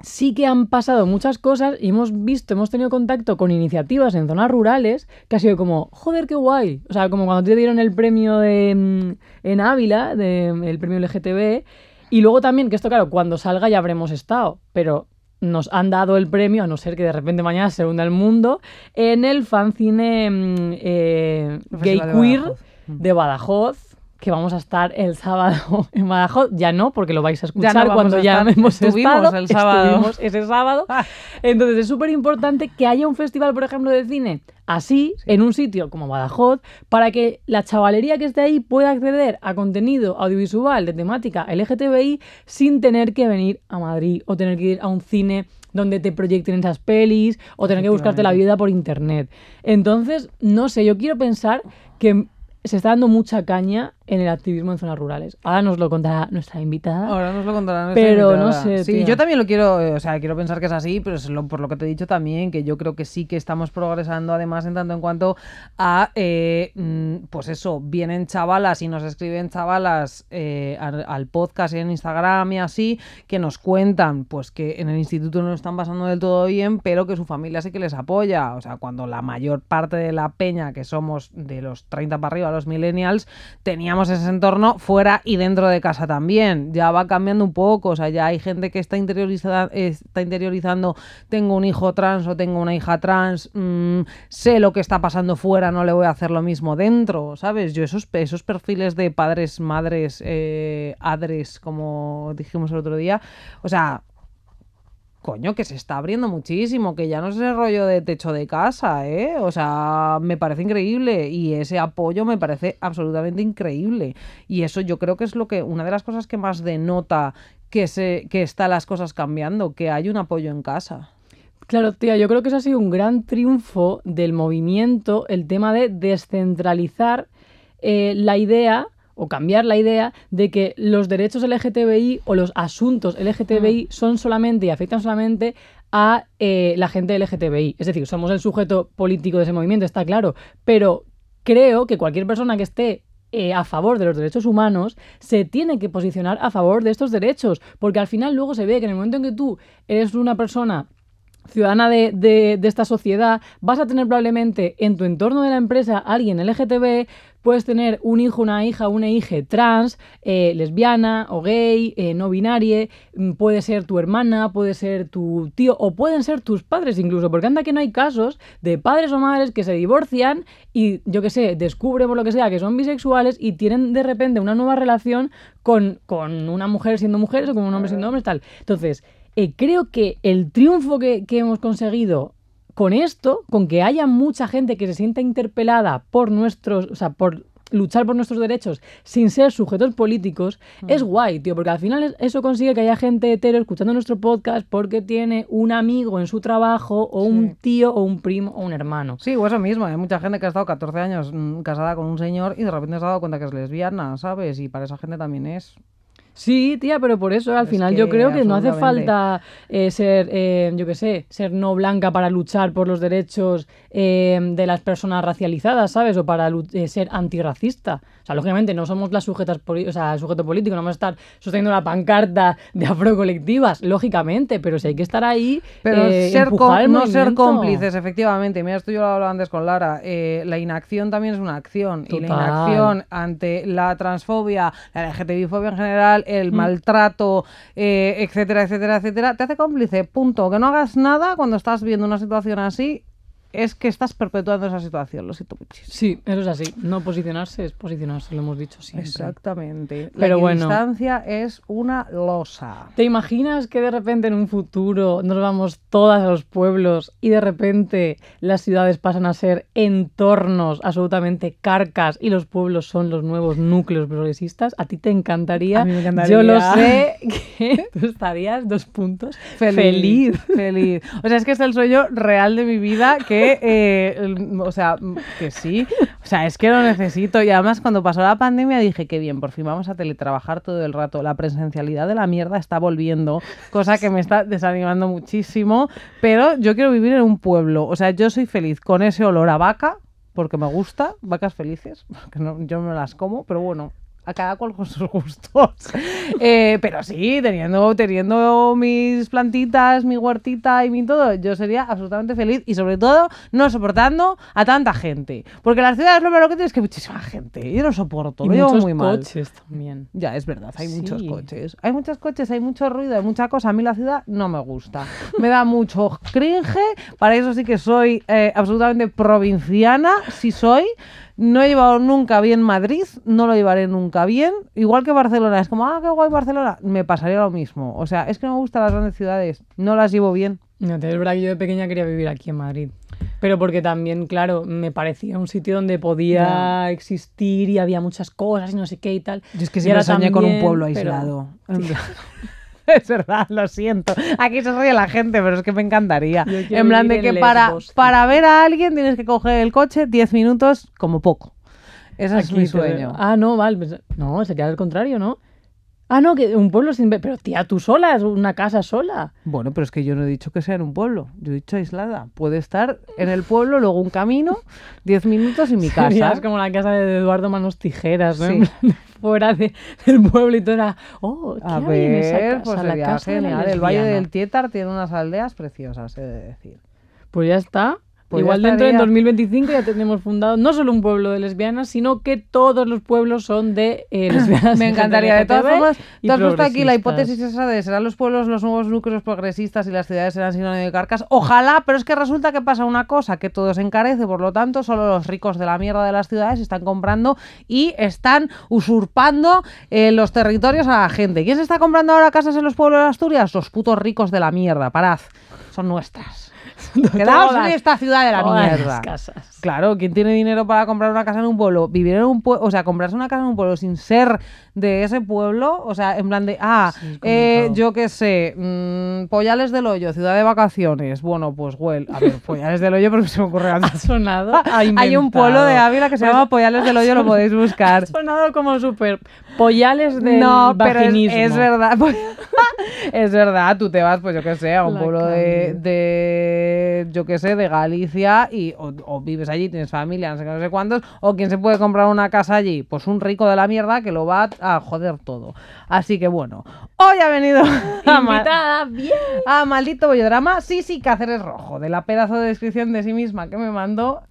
S2: sí que han pasado muchas cosas y hemos visto, hemos tenido contacto con iniciativas en zonas rurales que ha sido como, joder, qué guay. O sea, como cuando te dieron el premio de, mm, en Ávila, de, el premio LGTB, Y luego también, que esto, claro, cuando salga ya habremos estado, pero nos han dado el premio, a no ser que de repente mañana se hunda el mundo, en el fanzine mm, eh, gay queer de Badajoz que vamos a estar el sábado en Badajoz, ya no, porque lo vais a escuchar
S1: Ya no vamos
S2: cuando ya hemos
S1: Estuvimos
S2: estado.
S1: el sábado.
S2: Estuvimos ese sábado.
S1: Ah.
S2: Entonces es súper importante que haya un festival, por ejemplo, de cine así, en un sitio como Badajoz, para que la chavalería que esté ahí pueda acceder a contenido audiovisual de temática LGTBI sin tener que venir a Madrid o tener que ir a un cine donde te proyecten esas pelis o tener que buscarte la vida por internet. Entonces, no sé, yo quiero pensar que se está dando mucha caña en el activismo en zonas rurales. Ahora nos lo contará nuestra invitada.
S1: Ahora nos lo contará nuestra
S2: Pero
S1: invitada.
S2: no sé,
S1: Sí,
S2: tía.
S1: yo también lo quiero, eh, o sea, quiero pensar que es así, pero es lo- por lo que te he dicho también, que yo creo que sí que estamos progresando, además, en tanto en cuanto a, eh, mm, pues eso, vienen chavalas y nos escriben chavalas eh, al, al podcast y en Instagram y así, que nos cuentan, pues que en el instituto no lo están pasando del todo bien, pero que su familia sí que les apoya. O sea, cuando la mayor parte de la peña, que somos de los 30 para arriba, los millennials, ese entorno fuera y dentro de casa también. Ya va cambiando un poco, o sea, ya hay gente que está, interiorizada, está interiorizando, tengo un hijo trans o tengo una hija trans, mm, sé lo que está pasando fuera, no le voy a hacer lo mismo dentro, ¿sabes? Yo esos, esos perfiles de padres, madres, eh, adres, como dijimos el otro día, o sea, coño, que se está abriendo muchísimo, que ya no es el rollo de techo de casa, ¿eh? O sea, me parece increíble y ese apoyo me parece absolutamente increíble. Y eso yo creo que es lo que, una de las cosas que más denota que, se, que están las cosas cambiando, que hay un apoyo en casa.
S2: Claro, tía, yo creo que eso ha sido un gran triunfo del movimiento, el tema de descentralizar eh, la idea o cambiar la idea de que los derechos LGTBI o los asuntos LGTBI son solamente y afectan solamente a eh, la gente LGTBI. Es decir, somos el sujeto político de ese movimiento, está claro, pero creo que cualquier persona que esté eh, a favor de los derechos humanos se tiene que posicionar a favor de estos derechos, porque al final luego se ve que en el momento en que tú eres una persona ciudadana de, de- de esta sociedad, vas a tener probablemente en tu entorno de la empresa alguien LGTB, puedes tener un hijo, una hija, una hija trans, eh, lesbiana o gay, eh, no binaria, mm, puede ser tu hermana, puede ser tu tío o pueden ser tus padres incluso, porque anda que no hay casos de padres o madres que se divorcian y yo qué sé, descubren por lo que sea que son bisexuales y tienen de repente una nueva relación con, con una mujer siendo mujeres o con un hombre siendo hombres, tal. Entonces, eh, creo que el triunfo que, que hemos conseguido con esto, con que haya mucha gente que se sienta interpelada por nuestros, o sea, por luchar por nuestros derechos sin ser sujetos políticos, es guay, tío, porque al final es- eso consigue que haya gente hetero escuchando nuestro podcast porque tiene un amigo en su trabajo o un tío o un primo o un hermano.
S1: Sí, o eso mismo, hay mucha gente que ha estado 14 años mm, casada con un señor y de repente se ha dado cuenta que es lesbiana, ¿sabes? Y para esa gente también es.
S2: Sí, tía, pero por eso al
S1: Es
S2: final yo creo que no hace falta eh, ser, eh, yo qué sé, ser no blanca para luchar por los derechos eh, de las personas racializadas, ¿sabes? O para eh, ser antirracista. O sea, lógicamente no somos las sujetas, o sea, el sujeto político, no vamos a estar sosteniendo la pancarta de afrocolectivas, lógicamente, pero si hay que estar ahí,
S1: Pero
S2: eh,
S1: ser
S2: empujar el
S1: com- no ser cómplices, efectivamente. Mira, esto yo lo hablaba antes con Lara. eh, la inacción también es una acción. Y la inacción ante la transfobia, la LGTBI-fobia en general, el maltrato, eh, etcétera, etcétera, etcétera, te hace cómplice. Punto. Que no hagas nada cuando estás viendo una situación así es que estás perpetuando esa situación. Lo siento muchísimo.
S2: Sí, eso es así. No posicionarse es posicionarse, lo hemos dicho siempre.
S1: Exactamente. La
S2: Pero bueno.
S1: distancia es una losa.
S2: ¿Te imaginas que de repente en un futuro nos vamos todas a los pueblos y de repente las ciudades pasan a ser entornos absolutamente carcas y los pueblos son los nuevos núcleos progresistas? ¿A ti te encantaría?
S1: A mí me
S2: Yo lo
S1: encantaría.
S2: sé que tú estarías dos puntos feliz.
S1: Feliz. O sea, es que es el sueño real de mi vida que, eh, o sea, que sí. O sea, es que lo necesito. Y además, cuando pasó la pandemia, dije que bien, por fin vamos a teletrabajar todo el rato. La presencialidad de la mierda está volviendo, cosa que me está desanimando muchísimo. Pero yo quiero vivir en un pueblo. O sea, yo soy feliz con ese olor a vaca, porque me gusta, vacas felices, que no, yo no las como, pero bueno. A cada cual con sus gustos. Eh, pero sí, teniendo, teniendo mis plantitas, mi huertita y mi todo, yo sería absolutamente feliz y sobre todo no soportando a tanta gente. Porque las ciudades lo primero que tienes es que muchísima gente. Yo no soporto,
S2: Y
S1: lo llevo
S2: muchos
S1: muy mal.
S2: coches también.
S1: Ya, es verdad, hay muchos
S2: Sí.
S1: coches. Hay muchos coches, hay mucho ruido, hay mucha cosa. A mí la ciudad no me gusta. Me da mucho cringe. Para eso sí que soy eh, absolutamente provinciana. Sí soy. No he llevado nunca bien Madrid, no lo llevaré nunca bien. Igual que Barcelona. Es como, ah, qué guay Barcelona. Me pasaría lo mismo. O sea, es que no me gustan las grandes ciudades. No las llevo bien.
S2: No, es verdad que yo de pequeña quería vivir aquí en Madrid. Pero porque también, claro, me parecía un sitio donde podía existir y había muchas cosas y no sé qué y tal.
S1: Yo es que siempre soñé con un pueblo aislado. Es verdad, lo siento. Aquí se ríe la gente, pero es que me encantaría. En plan de que para,
S2: Lesbos,
S1: para ver a alguien tienes que coger el coche 10 minutos como poco. Ese es
S2: Aquí
S1: mi
S2: te-
S1: sueño.
S2: Ah, no, vale. pues- No, sería al contrario, ¿no? Ah, no, que un pueblo sin... Pero tía, tú sola, es una casa sola.
S1: Bueno, pero es que yo no he dicho que sea en un pueblo. Yo he dicho aislada. Puede estar en el pueblo, luego un camino, 10 minutos y mi casa.
S2: Serías como la casa de Eduardo Manos Tijeras, ¿no?
S1: Sí.
S2: En Fuera de- del pueblo y todo era... Oh, ¿qué
S1: A
S2: hay en esa
S1: ver,
S2: casa?
S1: pues
S2: La
S1: sería
S2: casa de la
S1: genial. El Valle del Tietar tiene unas aldeas preciosas, he de decir.
S2: Pues ya está.
S1: Pues
S2: Igual dentro de
S1: estaría.
S2: 2025 ya tenemos fundado no solo un pueblo de lesbianas, sino que todos los pueblos son de eh, lesbianas.
S1: Me encantaría. De todas formas, tú has puesto aquí la hipótesis esa de serán los pueblos los nuevos núcleos progresistas y las ciudades serán sinónimo de carcas. Ojalá, pero es que resulta que pasa una cosa, que todo se encarece, por lo tanto, solo los ricos de la mierda de las ciudades están comprando y están usurpando eh, los territorios a la gente. ¿Quién se está comprando ahora casas en los pueblos de Asturias? Los putos ricos de la mierda. Parad. Son nuestras. Quedaos en
S2: Todas-
S1: esta ciudad de la mierda.
S2: casas.
S1: Claro, ¿quién tiene dinero para comprar una casa en un pueblo? Vivir en un pueblo, o sea, comprarse una casa en un pueblo sin ser de ese pueblo, o sea, en plan de, ah,
S2: Sí,
S1: eh, yo qué sé, mm, Pollales del Hoyo, ciudad de vacaciones. Bueno, pues, well, a ver, Pollales del Hoyo, porque se me ocurre
S2: Ha
S1: antes.
S2: sonado. a
S1: Hay un pueblo de. Ávila que se llama Pollales del Hoyo, lo podéis buscar.
S2: Ha sonado como súper pollales del
S1: no, pero es, es verdad. pues, es verdad, tú te vas, pues yo qué sé, a un
S2: La
S1: pueblo de, de, yo qué sé, de Galicia y o, o vives allí, tienes familia, no sé qué, no sé cuántos, o quién se puede comprar una casa allí, pues un rico de la mierda que lo va a joder todo. Así que bueno, hoy ha venido a,
S2: Invitada, bien.
S1: a maldito bollodrama, sí, sí, Cáceres Rojo, de la pedazo de descripción de sí misma que me mandó.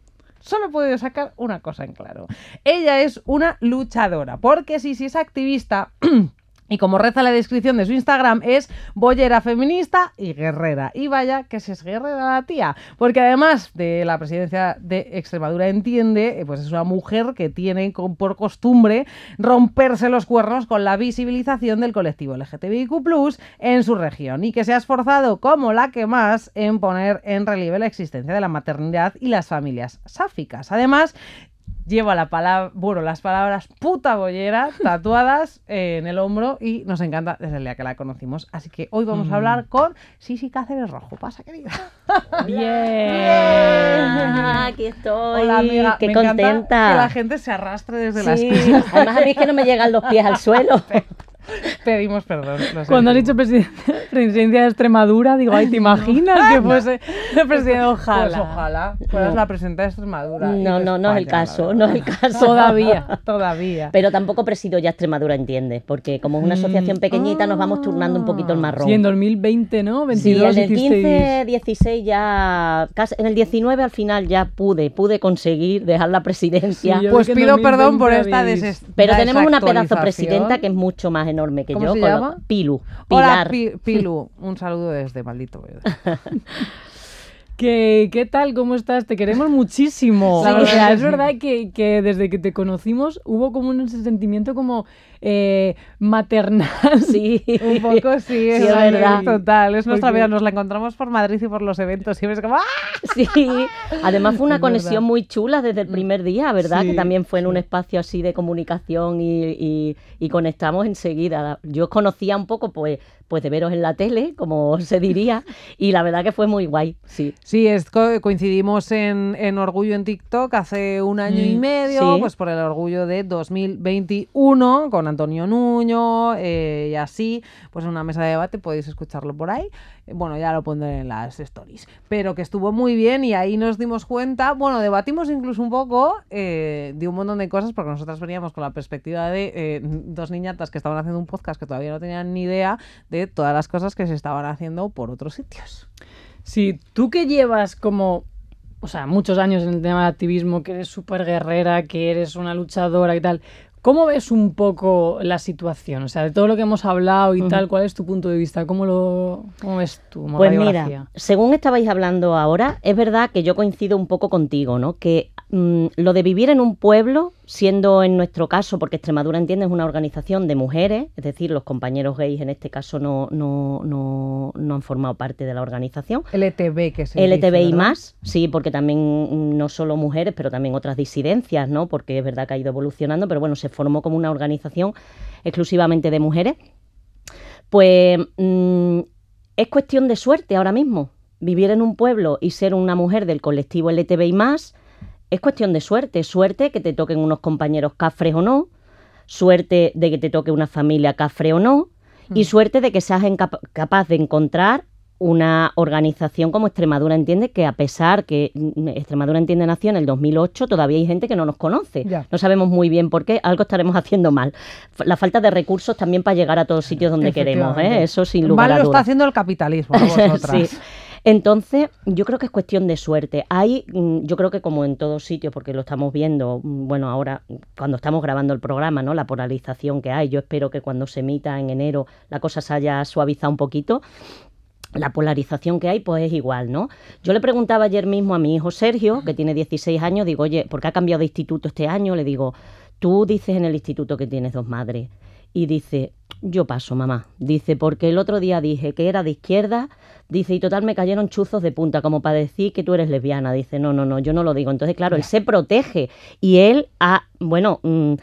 S1: Solo he podido sacar una cosa en claro. Ella es una luchadora, porque sí, sí es activista. Y como reza la descripción de su Instagram, es bollera feminista y guerrera. Y vaya que se es guerrera la tía. Porque además de la presidencia de Extremadura entiende, eh, pues es una mujer que tiene por costumbre romperse los cuernos con la visibilización del colectivo LGTBIQ en su región. Y que se ha esforzado como la que más en poner en relieve la existencia de la maternidad y las familias sáficas. Además, lleva la palabra, bueno, las palabras puta bollera tatuadas eh, en el hombro y nos encanta desde el día que la conocimos. Así que hoy vamos a hablar con Sisi Cáceres Rojo. Pasa, querida.
S3: Ah, aquí estoy.
S1: Hola, amiga.
S3: Qué
S1: Me
S3: contenta.
S1: que la gente se arrastre desde la
S3: Sí,
S1: esquina.
S3: además a mí es que no me llegan los pies al suelo.
S1: Pedimos perdón.
S2: Cuando has dicho presiden- presidencia de Extremadura, digo, ay, ¿te imaginas que fuese el presidente? Ojalá.
S1: Pues ojalá fueras
S3: No.
S1: la presidenta de Extremadura.
S3: No,
S1: de
S3: no, no es el caso, no es el caso.
S2: Todavía.
S1: Todavía.
S3: Pero tampoco presido ya Extremadura, entiendes, porque como es una asociación pequeñita nos vamos turnando un poquito el marrón.
S2: Sí, en 2020, ¿no? 22
S3: Sí, en el
S2: hicisteis-
S3: 15, 16 ya, casi- en el 19 al final ya pude, pude conseguir dejar la presidencia.
S2: Sí,
S1: Pues pido perdón
S2: 2020
S1: por esta
S2: habéis-
S1: deses-
S3: pero tenemos una pedazo presidenta que es mucho más enorme que
S1: ¿Cómo
S3: yo.
S1: se llama?
S3: Pilu.
S1: Hola,
S3: Pilar.
S1: Pi- Pilu. Un saludo desde Maldito.
S2: ¿Qué, ¿Qué tal? ¿Cómo estás? Te queremos muchísimo.
S1: La verdad
S2: es verdad que, que desde que te conocimos hubo como un sentimiento como eh, maternal.
S3: Sí.
S1: Un poco sí, es,
S3: Sí, es verdad.
S1: Total, es nuestra vida. Nos la encontramos por Madrid y por los eventos. Y es como ¡ah!
S3: Sí, además fue una
S1: Es
S3: conexión
S1: verdad.
S3: muy chula desde el primer día, ¿verdad?
S1: Sí,
S3: que también fue en un espacio así de comunicación y, y- y conectamos enseguida. Yo os conocía un poco, pues, pues de veros en la tele, como se diría, y la verdad que fue muy guay, sí.
S1: Sí, es, co- coincidimos en, en Orgullo en TikTok hace un año y
S2: Mm,
S1: medio,
S3: sí.
S1: pues por el Orgullo de 2021, con Antonio Nuño eh, y así, pues en una mesa de debate, podéis escucharlo por ahí. Bueno, ya lo pondré en las stories, pero que estuvo muy bien y ahí nos dimos cuenta, bueno, debatimos incluso un poco eh, de un montón de cosas, porque nosotras veníamos con la perspectiva de eh, dos niñatas que estaban haciendo un podcast que todavía no tenían ni idea de todas las cosas que se estaban haciendo por otros sitios.
S2: Sí, tú que llevas como, o sea, muchos años en el tema del activismo, que eres súper guerrera, que eres una luchadora y tal, ¿Cómo ves un poco la situación? O sea, de todo lo que hemos hablado y tal, ¿cuál es tu punto de vista? ¿Cómo lo cómo ves tú?
S3: Pues mira, según estabais hablando ahora, es verdad que yo coincido un poco contigo, ¿no? Que mm, lo de vivir en un pueblo, siendo en nuestro caso, porque Extremadura entiende es una organización de mujeres, es decir, los compañeros gays en este caso no, no, no, no han formado parte de la organización.
S1: LTB, que se
S3: LTBI más, sí, porque también no solo mujeres, pero también otras disidencias, ¿no? Porque es verdad que ha ido evolucionando, pero bueno, se formó como una organización exclusivamente de mujeres, pues mm, es cuestión de suerte ahora mismo. Vivir en un pueblo y ser una mujer del colectivo LTBI más es cuestión de suerte. Suerte que te toquen unos compañeros cafres o no, suerte de que te toque una familia cafre o no, y mm. suerte de que seas capaz de encontrar una organización como Extremadura Entiende, que a pesar que mm, Extremadura Entiende nació en el 2008, todavía hay gente que no nos conoce. No sabemos muy bien por qué, algo estaremos haciendo mal. La falta de recursos también para llegar a todos sitios donde queremos, ¿eh? eso sin lugar
S1: mal
S3: a
S1: lo está haciendo el capitalismo, sí.
S3: Entonces, yo creo que es cuestión de suerte. Hay, mm, yo creo que como en todos sitios, porque lo estamos viendo, mm, bueno, ahora cuando estamos grabando el programa, ¿no? La polarización que hay. Yo espero que cuando se emita en enero la cosa se haya suavizado un poquito la polarización que hay, pues es igual, ¿no? Yo le preguntaba ayer mismo a mi hijo Sergio, que tiene 16 años, digo, oye, ¿por qué ha cambiado de instituto este año? Le digo, tú dices en el instituto que tienes dos madres. Y dice, yo paso, mamá. Dice, porque el otro día dije que era de izquierda, dice, y total me cayeron chuzos de punta, como para decir que tú eres lesbiana. Dice, no, no, no, yo no lo digo. Entonces, claro, él se protege y él ha, bueno... Mm,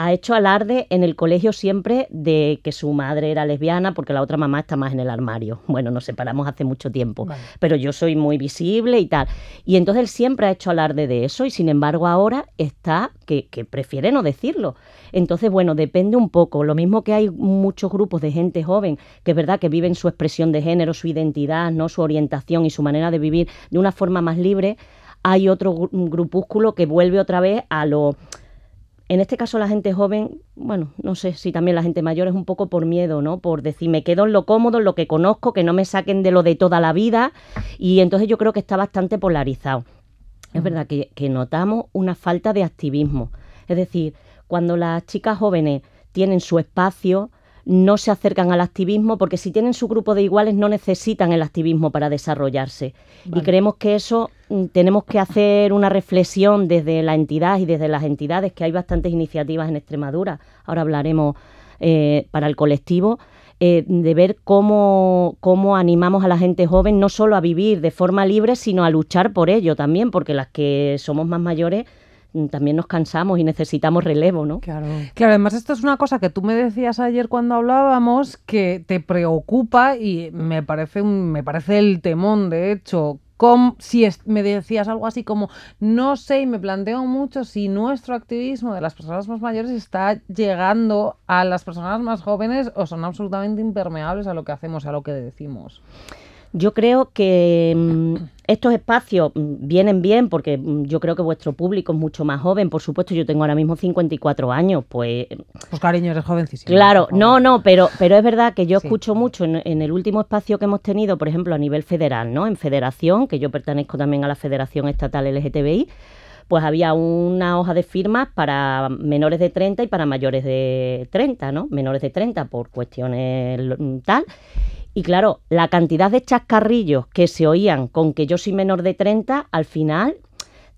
S3: ha hecho alarde en el colegio siempre de que su madre era lesbiana porque la otra mamá está más en el armario. Bueno, nos separamos hace mucho tiempo, pero yo soy muy visible y tal. Y entonces él siempre ha hecho alarde de eso y sin embargo ahora está que, prefiere no decirlo. Entonces, bueno, depende un poco. Lo mismo que hay muchos grupos de gente joven que es verdad que viven su expresión de género, su identidad, no su orientación y su manera de vivir de una forma más libre. Hay otro grupúsculo que vuelve otra vez a lo en este caso la gente joven, bueno, no sé si también la gente mayor es un poco por miedo, ¿no? Por decir, me quedo en lo cómodo, en lo que conozco, que no me saquen de lo de toda la vida. Y entonces yo creo que está bastante polarizado. Es verdad que, que notamos una falta de activismo. Es decir, cuando las chicas jóvenes tienen su espacio, no se acercan al activismo porque si tienen su grupo de iguales no necesitan el activismo para desarrollarse. Y creemos que eso mm, tenemos que hacer una reflexión desde la entidad y desde las entidades, que hay bastantes iniciativas en Extremadura, ahora hablaremos eh, para el colectivo, eh, de ver cómo, cómo animamos a la gente joven no solo a vivir de forma libre, sino a luchar por ello también, porque las que somos más mayores también nos cansamos y necesitamos relevo, ¿no?
S1: Claro. Claro, además esto es una cosa que tú me decías ayer cuando hablábamos que te preocupa y me parece un, me parece el temón, de hecho, si me decías algo así como, no sé, y me planteo mucho si nuestro activismo de las personas más mayores está llegando a las personas más jóvenes o son absolutamente impermeables a lo que hacemos, a lo que decimos.
S3: Yo creo que mm, estos espacios mm, vienen bien porque mm, yo creo que vuestro público es mucho más joven. Por supuesto, yo tengo ahora mismo 54 años, pues...
S1: Pues cariño, eres jovencísimo.
S3: Claro, no, no, pero, pero es verdad que yo escucho mucho en, el último espacio que hemos tenido, por ejemplo, a nivel federal, ¿no? En federación, que yo pertenezco también a la Federación Estatal LGTBI, pues había una hoja de firmas para menores de 30 y para mayores de 30, ¿no? Menores de 30 por cuestiones tal y claro, la cantidad de chascarrillos que se oían con que yo soy menor de 30, al final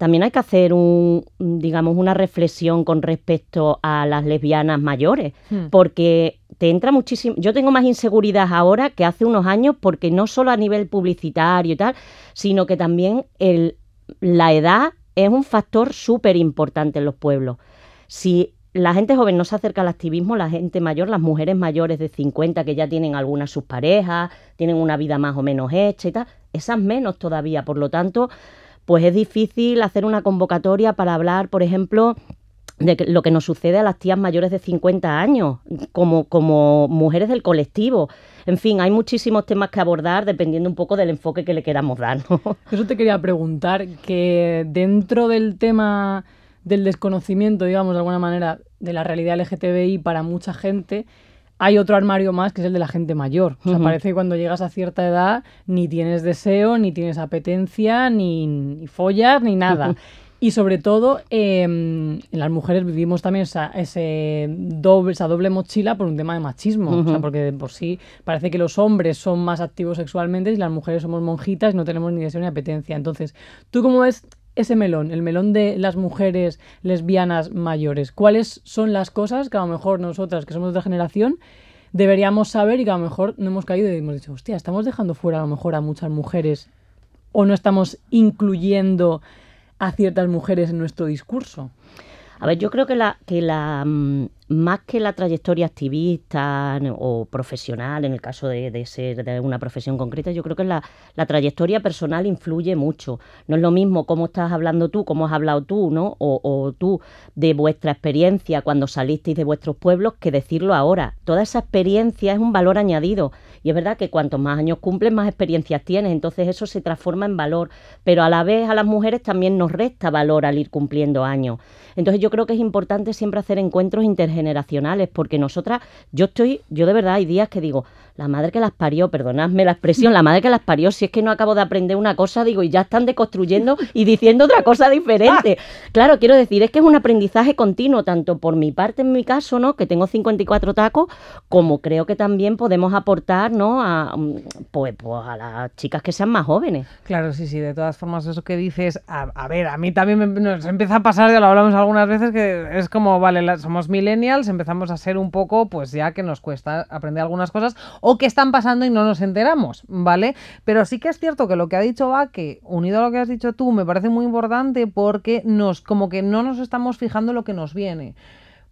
S3: también hay que hacer un, digamos, una reflexión con respecto a las lesbianas mayores, hmm. porque te entra muchísimo. Yo tengo más inseguridad ahora que hace unos años, porque no solo a nivel publicitario y tal, sino que también el, la edad es un factor súper importante en los pueblos. Si la gente joven no se acerca al activismo, la gente mayor, las mujeres mayores de 50 que ya tienen algunas sus parejas, tienen una vida más o menos hecha y tal, esas menos todavía. Por lo tanto, pues es difícil hacer una convocatoria para hablar, por ejemplo, de lo que nos sucede a las tías mayores de 50 años, como, como mujeres del colectivo. En fin, hay muchísimos temas que abordar dependiendo un poco del enfoque que le queramos dar.
S2: Eso te quería preguntar, que dentro del tema del desconocimiento, digamos, de alguna manera, de la realidad LGTBI para mucha gente, hay otro armario más que es el de la gente mayor. O sea, parece que cuando llegas a cierta edad ni tienes deseo, ni tienes apetencia, ni, ni follas, ni nada. Y sobre todo, em, las mujeres vivimos también esa, ese doble, esa doble mochila por un tema de machismo. o sea, porque por sí parece que los hombres son más activos sexualmente y las mujeres somos monjitas y no tenemos ni deseo ni apetencia. Entonces, ¿tú cómo ves ese melón, el melón de las mujeres lesbianas mayores? ¿Cuáles son las cosas que a lo mejor nosotras, que somos de otra generación, deberíamos saber y que a lo mejor no hemos caído y hemos dicho, hostia, estamos dejando fuera a lo mejor a muchas mujeres o no estamos incluyendo a ciertas mujeres en nuestro discurso?
S3: A ver, yo creo que la, que la mm, más que la trayectoria activista o profesional, en el caso de, ser de una profesión concreta, yo creo que la, trayectoria personal influye mucho. No es lo mismo cómo estás hablando tú, cómo has hablado tú, ¿no? O, o tú de vuestra experiencia cuando salisteis de vuestros pueblos que decirlo ahora. Toda esa experiencia es un valor añadido. Y es verdad que cuantos más años cumples, más experiencias tienes. Entonces eso se transforma en valor. Pero a la vez a las mujeres también nos resta valor al ir cumpliendo años. Entonces yo creo que es importante siempre hacer encuentros intergeneracionales generacionales, porque nosotras, yo estoy, yo de verdad hay días que digo, la madre que las parió, perdonadme la expresión, la madre que las parió, si es que no acabo de aprender una cosa, digo, y ya están deconstruyendo y diciendo otra cosa diferente. Claro, quiero decir, es que es un aprendizaje continuo, tanto por mi parte en mi caso, ¿no? Que tengo 54 tacos, como creo que también podemos aportar, ¿no? A, mm, pues, pues a las chicas que sean más jóvenes.
S1: Claro, sí, sí, de todas formas, eso que dices, a, ver, a mí también me, nos empieza a pasar, ya lo hablamos algunas veces, que es como, vale, somos millennials, empezamos a ser un poco, pues ya que nos cuesta aprender algunas cosas, o que están pasando y no nos enteramos, ¿vale? Pero sí que es cierto que lo que ha dicho va que unido a lo que has dicho tú, me parece muy importante porque nos, como que no nos estamos fijando en lo que nos viene.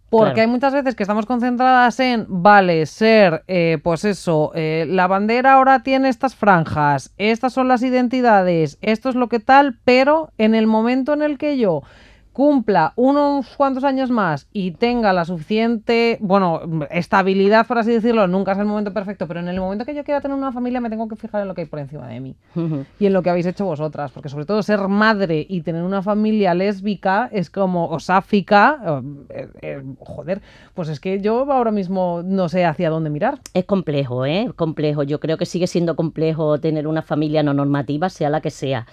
S1: Porque hay muchas veces que estamos concentradas en, vale, ser, eh, pues eso, eh, la bandera ahora tiene estas franjas, estas son las identidades, esto es lo que tal, pero en el momento en el que yo cumpla unos cuantos años más y tenga la suficiente, bueno, estabilidad, por así decirlo, nunca es el momento perfecto, pero en el momento que yo quiera tener una familia me tengo que fijar en lo que hay por encima de mí y en lo que habéis hecho vosotras, porque sobre todo ser madre y tener una familia lésbica es como, o sáfica, eh, eh, joder, pues es que yo ahora mismo no sé hacia dónde mirar.
S3: Es complejo, ¿eh? Complejo. Yo creo que sigue siendo complejo tener una familia no normativa, sea la que sea.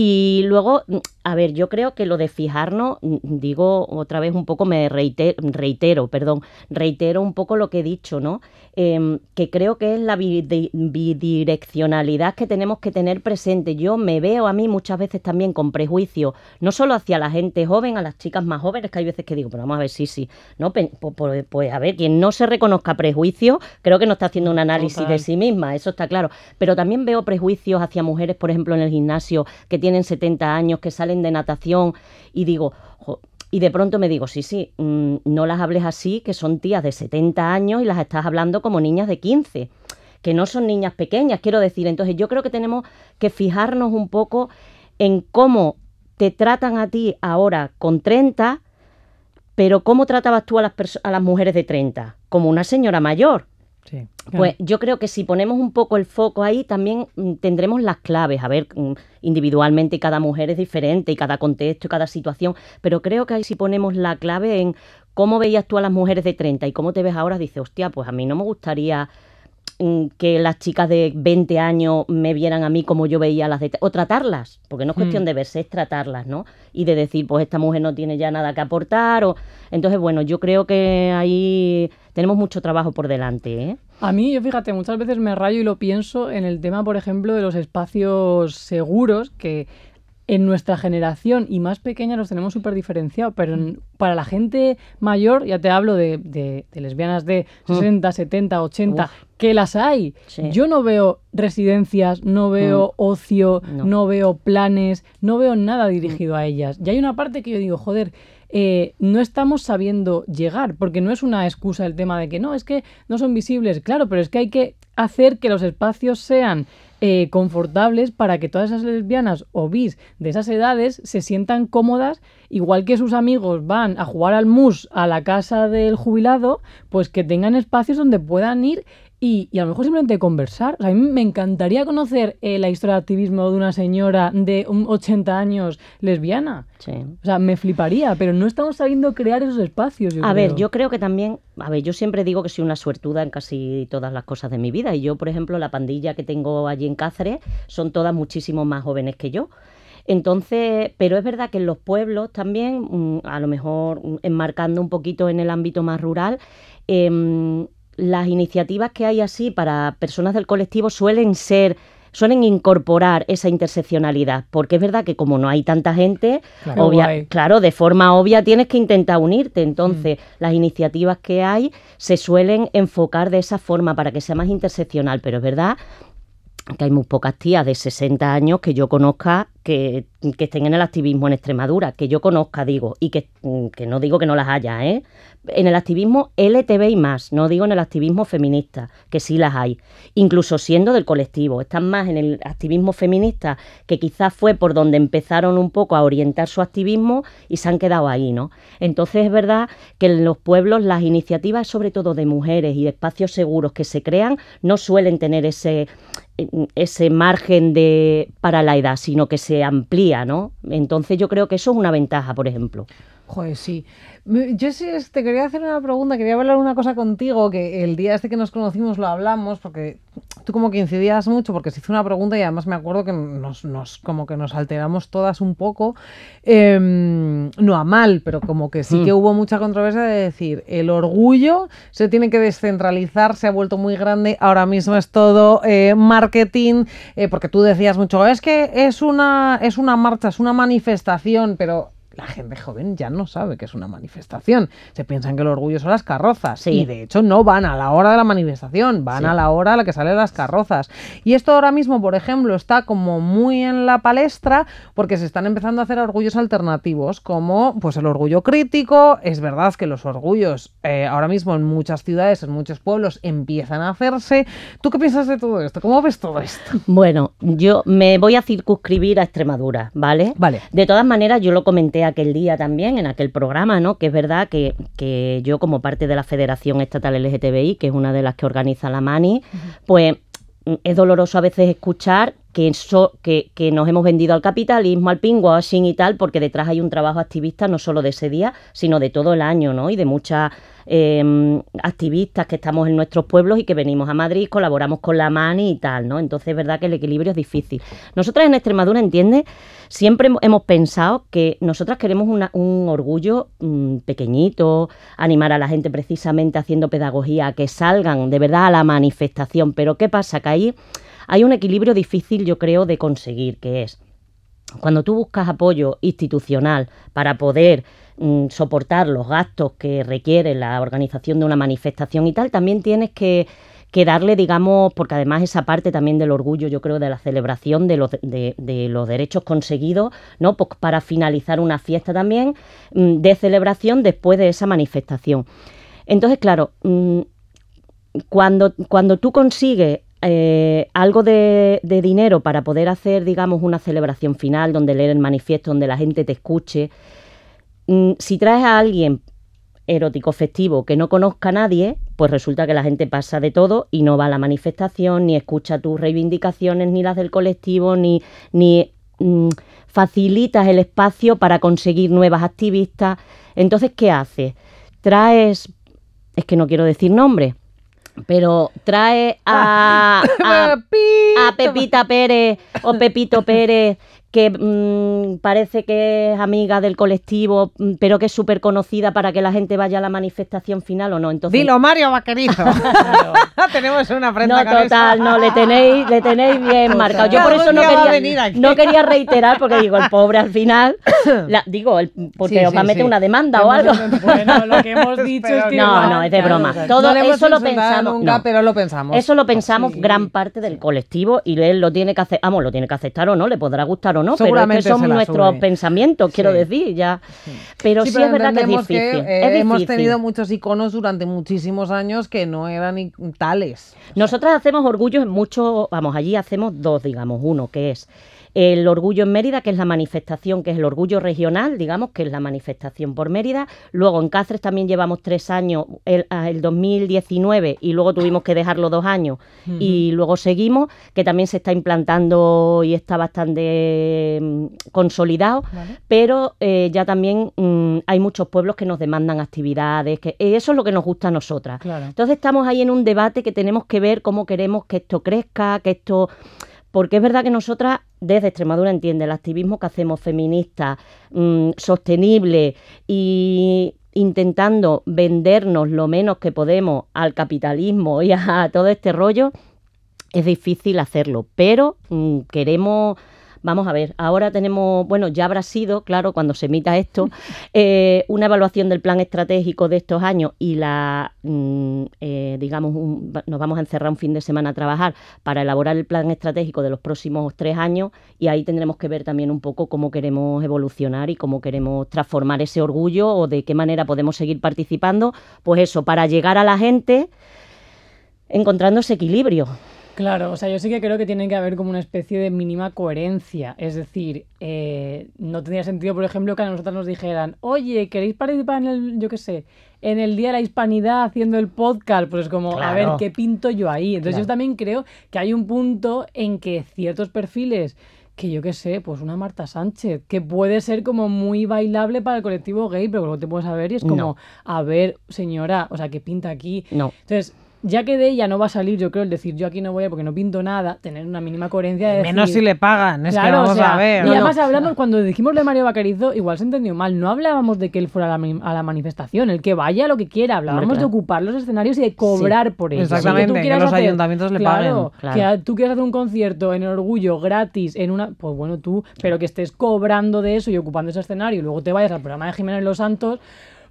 S3: Y luego, a ver, yo creo que lo de fijarnos, digo otra vez un poco, me reitero, reitero perdón, reitero un poco lo que he dicho, ¿no? Em, que creo que es la bidireccionalidad que tenemos que tener presente. Yo me veo a mí muchas veces también con prejuicio, no solo hacia la gente joven, a las chicas más jóvenes, que hay veces que digo, pero vamos a ver, sí, sí, ¿no? Pues, pues, a ver, quien no se reconozca prejuicio, creo que no está haciendo un análisis de sí misma, eso está claro. Pero también veo prejuicios hacia mujeres, por ejemplo, en el gimnasio, que tienen 70 años, que salen de natación y digo, y de pronto me digo, sí, sí, mm, no las hables así, que son tías de 70 años y las estás hablando como niñas de 15, que no son niñas pequeñas, quiero decir. Entonces yo creo que tenemos que fijarnos un poco en cómo te tratan a ti ahora con 30, pero cómo tratabas tú a las, a las mujeres de 30, como una señora mayor. Pues yo creo que si ponemos un poco el foco ahí, también mm, tendremos las claves. A ver, mm, individualmente cada mujer es diferente y cada contexto y cada situación, pero creo que ahí si ponemos la clave en cómo veías tú a las mujeres de 30 y cómo te ves ahora, dices, hostia, pues a mí no me gustaría Mm, que las chicas de 20 años me vieran a mí como yo veía a las de... o tratarlas, porque no es cuestión mm. de verse, es tratarlas, ¿no? Y de decir, pues esta mujer no tiene ya nada que aportar, o... Entonces, bueno, yo creo que ahí tenemos mucho trabajo por delante, ¿eh?
S2: A mí, yo fíjate, muchas veces me rayo y lo pienso en el tema, por ejemplo, de los espacios seguros, que en nuestra generación y más pequeña los tenemos súper diferenciados, pero para la gente mayor, ya te hablo de, lesbianas de 60, 70, 80, que las hay. Yo no veo residencias, no veo mm. ocio, no. veo planes, no veo nada dirigido a ellas. Y hay una parte que yo digo, joder, eh, no estamos sabiendo llegar, porque no es una excusa el tema de que no, es que no son visibles, claro, pero es que hay que hacer que los espacios sean eh, confortables para que todas esas lesbianas o bis de esas edades se sientan cómodas, igual que sus amigos van a jugar al mus a la casa del jubilado, pues que tengan espacios donde puedan ir y, y a lo mejor simplemente conversar. O sea, a mí me encantaría conocer eh, la historia de activismo de una señora de un 80 años lesbiana.
S3: Sí.
S2: O sea, me fliparía, pero no estamos sabiendo crear esos espacios. yo
S3: A ver, yo creo que también, a ver, yo siempre digo que soy una suertuda en casi todas las cosas de mi vida. Y yo, por ejemplo, la pandilla que tengo allí en Cáceres son todas muchísimo más jóvenes que yo. Entonces, pero es verdad que en los pueblos también, mm, a lo mejor mm, enmarcando un poquito en el ámbito más rural, em, las iniciativas que hay así para personas del colectivo suelen ser suelen incorporar esa interseccionalidad, porque es verdad que como no hay tanta gente,
S2: Claro.
S3: obvia- de forma obvia tienes que intentar unirte. Entonces, las iniciativas que hay se suelen enfocar de esa forma para que sea más interseccional, pero es verdad que hay muy pocas tías de 60 años que yo conozca que, estén en el activismo en Extremadura, que yo conozca, digo, y que, que no digo que no las haya, ¿eh? En el activismo LTV y más, no digo en el activismo feminista, que sí las hay, incluso siendo del colectivo, están más en el activismo feminista, que quizás fue por donde empezaron un poco a orientar su activismo y se han quedado ahí, ¿no? Entonces es verdad que en los pueblos las iniciativas, sobre todo de mujeres y de espacios seguros que se crean, no suelen tener ese ese margen de para la edad, sino que se amplía, ¿no? Entonces yo creo que eso es una ventaja, por ejemplo.
S1: Joder, sí. Yo sí te quería hacer una pregunta, quería hablar una cosa contigo, que el día este que nos conocimos lo hablamos, porque tú como que incidías mucho, porque se hizo una pregunta y además me acuerdo que nos, nos como que nos alteramos todas un poco, em, no a mal, pero como que sí que hubo mucha controversia de decir, el orgullo se tiene que descentralizar, se ha vuelto muy grande, ahora mismo es todo eh, marketing, eh, porque tú decías mucho, es que es una, es una marcha, es una manifestación, pero la gente joven ya no sabe que es una manifestación. Se piensan que el orgullo son las carrozas.
S3: Sí.
S1: Y de hecho no van a la hora de la manifestación, van
S3: Sí.
S1: a la hora a la que salen las carrozas. Y esto ahora mismo, por ejemplo, está como muy en la palestra porque se están empezando a hacer orgullos alternativos, como pues el orgullo crítico. Es verdad que los orgullos eh, ahora mismo en muchas ciudades, en muchos pueblos, empiezan a hacerse. ¿Tú qué piensas de todo esto? ¿Cómo ves todo esto?
S3: Bueno, yo me voy a circunscribir a Extremadura, ¿vale?
S1: Vale.
S3: De todas maneras, yo lo comenté aquel día también, en aquel programa, ¿no? Que es verdad que, que yo, como parte de la Federación Estatal LGTBI, que es una de las que organiza la MANI, pues mm, es doloroso a veces escuchar que, nos hemos vendido al capitalismo, al pinkwashing y tal, porque detrás hay un trabajo activista no solo de ese día, sino de todo el año, ¿no? Y de muchas eh, activistas que estamos en nuestros pueblos y que venimos a Madrid, colaboramos con la MANI y tal, ¿no? Entonces es verdad que el equilibrio es difícil. Nosotras en Extremadura, ¿entiendes? Siempre hemo- hemos pensado que nosotras queremos una- un orgullo mm, pequeñito, animar a la gente precisamente haciendo pedagogía, que salgan de verdad a la manifestación. Pero ¿qué pasa? Que ahí hay un equilibrio difícil, yo creo, de conseguir, que es cuando tú buscas apoyo institucional para poder mm, soportar los gastos que requiere la organización de una manifestación y tal, también tienes que, darle, digamos, porque además esa parte también del orgullo, yo creo, de la celebración de los, de, de los derechos conseguidos, ¿no? Pues para finalizar una fiesta también mm, de celebración después de esa manifestación. Entonces, claro, mm, cuando tú consigues eh, algo de, dinero para poder hacer, digamos, una celebración final donde leer el manifiesto, donde la gente te escuche, mm, si traes a alguien erótico festivo que no conozca a nadie, pues resulta que la gente pasa de todo y no va a la manifestación, ni escucha tus reivindicaciones, ni las del colectivo, ni, ni mm, facilitas el espacio para conseguir nuevas activistas. Entonces, ¿qué haces? Traes, es que no quiero decir nombre, pero trae a, a, a Pepita Pérez o Pepito Pérez, que mm, parece que es amiga del colectivo, mm, pero que es súper conocida para que la gente vaya a la manifestación final o no. Entonces,
S1: Dilo, Mario Vaquerizo. Tenemos una prenda
S3: no, total, no, le tenéis, le tenéis bien marcado. Yo por eso no quería, no quería reiterar, porque digo, el pobre al final, la- digo, el- porque
S1: Sí,
S3: os va a meter
S1: sí.
S3: una demanda o algo.
S2: Bueno, lo que hemos dicho es que...
S3: No, no, es de broma. Todo
S1: no
S3: eso lo pensamos.
S1: nunca,
S3: no.
S1: pero lo pensamos.
S3: Eso lo pensamos
S1: Sí.
S3: gran parte del colectivo y él lo tiene que hacer, vamos, lo tiene que aceptar o no, le podrá gustar claro, ¿no? Pero es que
S1: Seguramente
S3: son nuestros pensamientos, quiero
S1: Sí.
S3: decir, ya. Pero sí,
S1: pero
S3: es verdad que es difícil.
S1: eh,
S3: es
S1: hemos tenido muchos iconos durante muchísimos años que no eran tales.
S3: Nosotras hacemos orgullos en muchos, vamos, allí hacemos dos, digamos, uno que es el orgullo en Mérida, que es la manifestación, que es el orgullo regional, digamos, que es la manifestación por Mérida. Luego en Cáceres también llevamos tres años, el, ah, el 2019, y luego tuvimos que dejarlo dos años, y luego seguimos, que también se está implantando y está bastante mm, consolidado, pero eh, ya también mm, hay muchos pueblos que nos demandan actividades, que eh, eso es lo que nos gusta a nosotras.
S2: Claro.
S3: Entonces estamos ahí en un debate que tenemos que ver cómo queremos que esto crezca, que esto... Porque es verdad que nosotras, desde Extremadura, entiende el activismo que hacemos feminista, mm, sostenible y intentando vendernos lo menos que podemos al capitalismo y a todo este rollo, es difícil hacerlo. Pero mm, queremos... Vamos a ver, ahora tenemos, bueno, ya habrá sido, claro, cuando se emita esto, eh, una evaluación del plan estratégico de estos años y la, mm, eh, digamos, un- nos vamos a encerrar un fin de semana a trabajar para elaborar el plan estratégico de los próximos tres años y ahí tendremos que ver también un poco cómo queremos evolucionar y cómo queremos transformar ese orgullo o de qué manera podemos seguir participando, pues eso, para llegar a la gente encontrando ese equilibrio.
S2: Claro, o sea, yo sí que creo que tiene que haber como una especie de mínima coherencia. Es decir, eh, no tendría sentido, por ejemplo, que a nosotros nos dijeran, oye, ¿queréis participar en el, yo qué sé, en el Día de la Hispanidad haciendo el podcast? Pues es como, a ver. ¿qué pinto yo ahí? Entonces
S3: Claro.
S2: yo también creo que hay un punto en que ciertos perfiles que yo qué sé, pues una Marta Sánchez, que puede ser como muy bailable para el colectivo gay, pero luego te puedes saber y es como,
S3: No.
S2: a ver, señora, o sea, ¿qué pinta aquí?
S3: No.
S2: Entonces, ya que de ella no va a salir, yo creo, el decir yo aquí no voy a porque no pinto nada, tener una mínima coherencia de
S1: Menos si le pagan, es que
S2: Claro, o
S1: vamos
S2: sea,
S1: a ver.
S2: Y además
S3: no.
S2: hablamos, cuando dijimos de Mario Bacarizo, igual se entendió mal. No hablábamos de que él fuera a la, a la manifestación, el que vaya a lo que quiera. Hablábamos
S3: claro.
S2: de ocupar los escenarios y de cobrar por ello.
S1: Exactamente,
S2: tú
S1: que los
S2: hacer-
S1: ayuntamientos le
S2: claro,
S3: paguen.
S2: Que
S3: Claro.
S2: a- tú quieras hacer un concierto en el orgullo gratis, en una. Pues bueno, tú, pero que estés cobrando de eso y ocupando ese escenario y luego te vayas al programa de Jiménez Los Santos,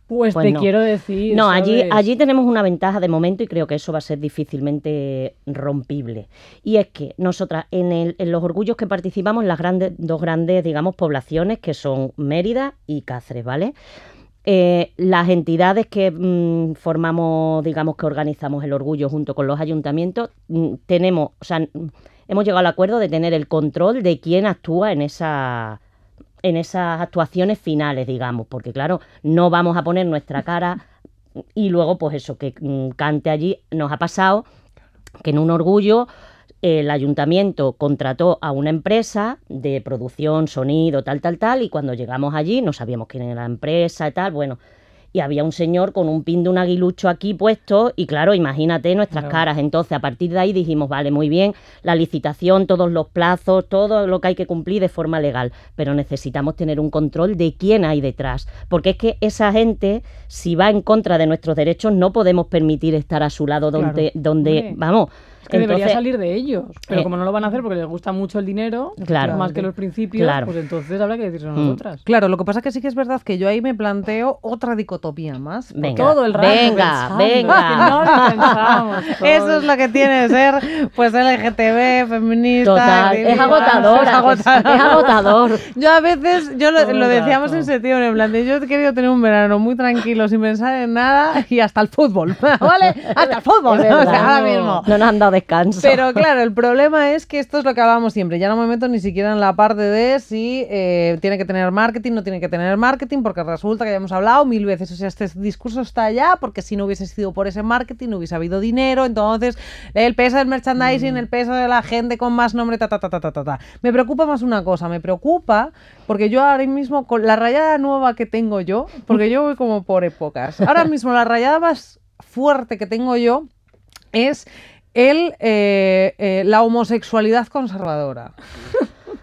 S2: pues,
S3: Pues
S2: te
S3: no.
S2: quiero decir.
S3: No, allí,
S2: ¿sabes?
S3: allí tenemos una ventaja de momento y creo que eso va a ser difícilmente rompible. Y es que nosotras, en, el- en los orgullos que participamos, las grandes, dos grandes, digamos, poblaciones que son Mérida y Cáceres, ¿vale? Eh, las entidades que mm, formamos, digamos, que organizamos el orgullo junto con los ayuntamientos, mm, tenemos, o sea, hemos llegado al acuerdo de tener el control de quién actúa en esa en esas actuaciones finales, digamos, porque claro, no vamos a poner nuestra cara y luego pues eso que mm, cante allí nos ha pasado que en un orgullo el ayuntamiento contrató a una empresa de producción, sonido, tal, tal, tal, y cuando llegamos allí no sabíamos quién era la empresa y tal, bueno, y había un señor con un pin de un aguilucho aquí puesto, y claro, imagínate nuestras
S2: Claro.
S3: caras. Entonces, a partir de ahí dijimos, vale, muy bien, la licitación, todos los plazos, todo lo que hay que cumplir de forma legal, pero necesitamos tener un control de quién hay detrás, porque es que esa gente, si va en contra de nuestros derechos, no podemos permitir estar a su lado donde, donde vamos.
S2: Que debería salir de ellos. Pero
S3: eh,
S2: como no lo van a hacer porque les gusta mucho el dinero,
S3: Claro.
S2: más que los principios,
S3: Claro.
S2: pues entonces habrá que decirlo
S3: Mm.
S2: nosotras.
S1: Claro, lo que pasa es que sí que es verdad que yo ahí me planteo otra dicotopía más.
S3: Venga,
S2: Todo el rato
S3: venga,
S2: pensando,
S3: venga.
S2: que no lo pensamos.
S1: Eso es lo que tiene de ser, pues LGTB, feminista.
S3: Total, es agotador,
S1: es agotador.
S3: es agotador.
S1: Yo a veces, yo lo, decíamos en septiembre, en plan de yo he querido tener un verano muy tranquilo, sin pensar en nada, y hasta el fútbol, ¿vale? Hasta el fútbol,
S3: Es
S1: o sea,
S3: verdad.
S1: ahora mismo.
S3: No nos han dado descanso.
S1: Pero claro, el problema es que esto es lo que hablábamos siempre. Ya no me meto ni siquiera en la parte de si eh, tiene que tener marketing, no tiene que tener marketing, porque resulta que ya hemos hablado mil veces. O sea, este discurso está allá porque si no hubiese sido por ese marketing, no hubiese habido dinero. Entonces, el peso del merchandising,
S2: Mm.
S1: el peso de la gente con más nombre, ta, ta, ta, ta, ta, ta, ta. Me preocupa más una cosa, me preocupa porque yo ahora mismo, con la rayada nueva que tengo yo, porque yo voy como por épocas. Ahora mismo la rayada más fuerte que tengo yo es el, eh, eh, la homosexualidad conservadora.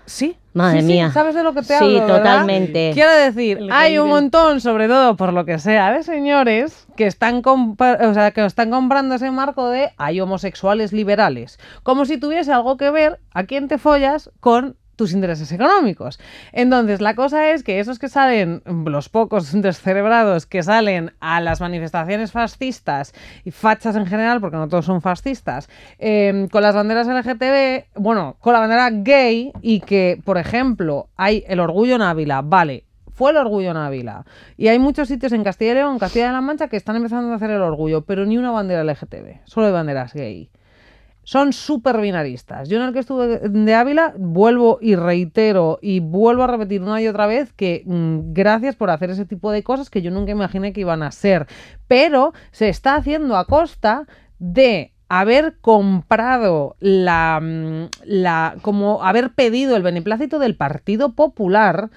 S1: Sí.
S3: Madre
S1: sí, sí,
S3: mía.
S1: ¿Sabes de lo que te
S3: Sí,
S1: hablo? verdad?
S3: totalmente.
S1: Quiero decir,
S2: El
S1: hay un montón, sobre todo por lo que sea, de señores que están, o sea, que están comprando ese marco de hay homosexuales liberales. Como si tuviese algo que ver a quién te follas con tus intereses económicos. Entonces, la cosa es que esos que salen, los pocos descerebrados que salen a las manifestaciones fascistas y fachas en general, porque no todos son fascistas, eh, con las banderas LGTB, bueno, con la bandera gay y que, por ejemplo, hay el orgullo en Ávila, vale, fue el orgullo en Ávila. Y hay muchos sitios en Castilla y León, Castilla de la Mancha, que están empezando a hacer el orgullo, pero ni una bandera LGTB, solo hay banderas gay son súper binaristas. Yo en el que estuve de Ávila vuelvo y reitero y vuelvo a repetir una y otra vez que mm, gracias por hacer ese tipo de cosas que yo nunca imaginé que iban a ser. Pero se está haciendo a costa de haber comprado la, mm, la como haber pedido el beneplácito del Partido Popular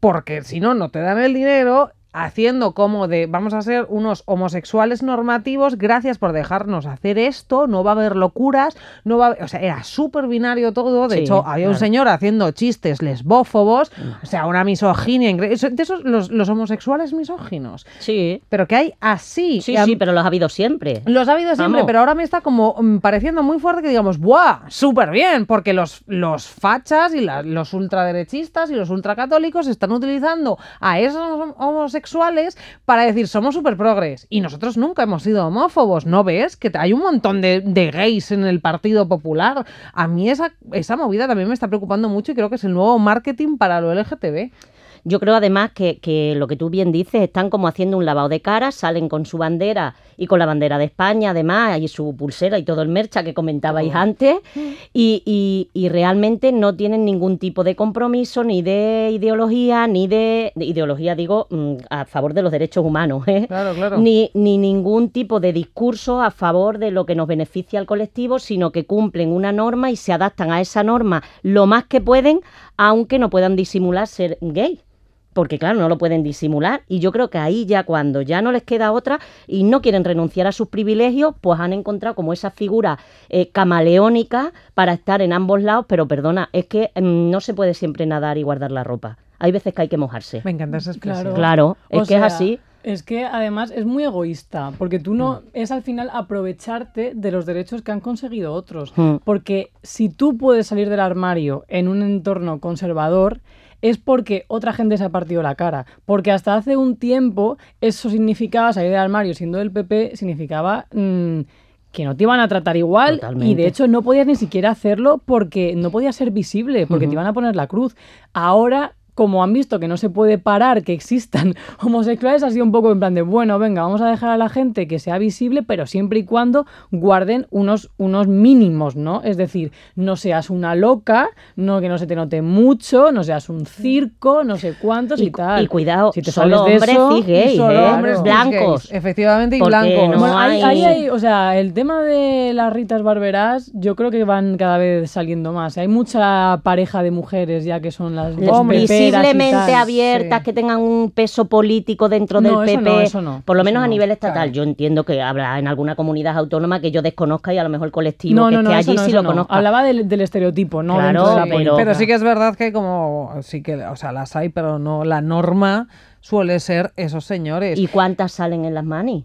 S1: porque si no, no te dan el dinero haciendo como de vamos a ser unos homosexuales normativos, gracias por dejarnos hacer esto, no va a haber locuras, no va a o sea, era súper binario todo, de
S3: Sí,
S1: hecho había un
S3: claro.
S1: señor haciendo chistes lesbófobos, o sea, una misoginia, de esos los, los homosexuales misóginos,
S3: Sí,
S1: pero que hay así.
S3: sí, sí, pero los ha habido siempre.
S1: los ha habido siempre,
S3: Vamos.
S1: pero ahora me está como mm, pareciendo muy fuerte que digamos, ¡buah! Súper bien, porque los, los fachas y la- los ultraderechistas y los ultracatólicos están utilizando a esos hom- para decir, somos súper progres. Y nosotros nunca hemos sido homófobos, ¿no ves? Que hay un montón de, de gays en el Partido Popular. A mí esa, esa movida también me está preocupando mucho y creo que es el nuevo marketing para lo LGTB.
S3: Yo creo además que, que lo que tú bien dices, están como haciendo un lavado de cara, salen con su bandera y con la bandera de España además, y su pulsera y todo el mercha que comentabais antes, y, y- y realmente no tienen ningún tipo de compromiso, ni de ideología, ni de, de ideología, digo, mm, a favor de los derechos humanos, ¿eh?
S1: Claro, claro.
S3: Ni, ni ningún tipo de discurso a favor de lo que nos beneficia al colectivo, sino que cumplen una norma y se adaptan a esa norma lo más que pueden, aunque no puedan disimular ser gay. Porque claro, no lo pueden disimular. Y yo creo que ahí ya cuando ya no les queda otra y no quieren renunciar a sus privilegios, pues han encontrado como esa figura eh, camaleónica para estar en ambos lados. Pero perdona, es que mm, no se puede siempre nadar y guardar la ropa. Hay veces que hay que mojarse.
S1: Me encanta esa expresión.
S3: Claro, es
S2: O
S3: que es así.
S2: Es que además es muy egoísta, porque tú no es al final aprovecharte de los derechos que han conseguido otros.
S3: Mm.
S2: Porque si tú puedes salir del armario en un entorno conservador, es porque otra gente se ha partido la cara. Porque hasta hace un tiempo eso significaba salir del armario siendo del PP, significaba mm, que no te iban a tratar igual y de hecho no podías ni siquiera hacerlo porque no podías ser visible, porque te iban a poner la cruz. Ahora como han visto que no se puede parar que existan homosexuales, ha sido un poco en plan de, bueno, venga, vamos a dejar a la gente que sea visible, pero siempre y cuando guarden unos, unos mínimos, ¿no? Es decir, no seas una loca, no que no se te note mucho, no seas un circo, no sé cuántos y,
S3: Y,
S2: tal.
S3: y cuidado,
S2: Si te
S3: solo
S2: sales de
S3: hombres
S2: eso,
S3: gays,
S1: Solo
S3: ¿eh?
S1: hombres
S3: blancos.
S1: gays, efectivamente, y blancos.
S3: no
S2: Bueno,
S3: hay-
S2: ahí o sea, el tema de las Ritas Barberas, yo creo que van cada vez saliendo más. Hay mucha pareja de mujeres ya que son las hombres
S3: visiblemente abiertas,
S1: sí.
S3: que tengan un peso político dentro
S2: No,
S3: del
S2: eso
S3: PP,
S2: no, eso no,
S3: por lo
S2: eso
S3: menos a nivel estatal.
S1: claro.
S3: Yo entiendo que habrá en alguna comunidad autónoma que yo desconozca y a lo mejor el colectivo
S2: No,
S3: que esté
S2: eso
S3: allí
S2: no,
S3: sí
S2: eso
S3: lo
S2: no.
S3: conozca.
S2: Hablaba del, del estereotipo, no
S3: Claro,
S2: dentro de la
S3: pero-.
S1: Pero sí que es verdad que como sí que, o sea, las hay, pero no la norma suele ser esos señores.
S3: ¿Y cuántas salen en las manis?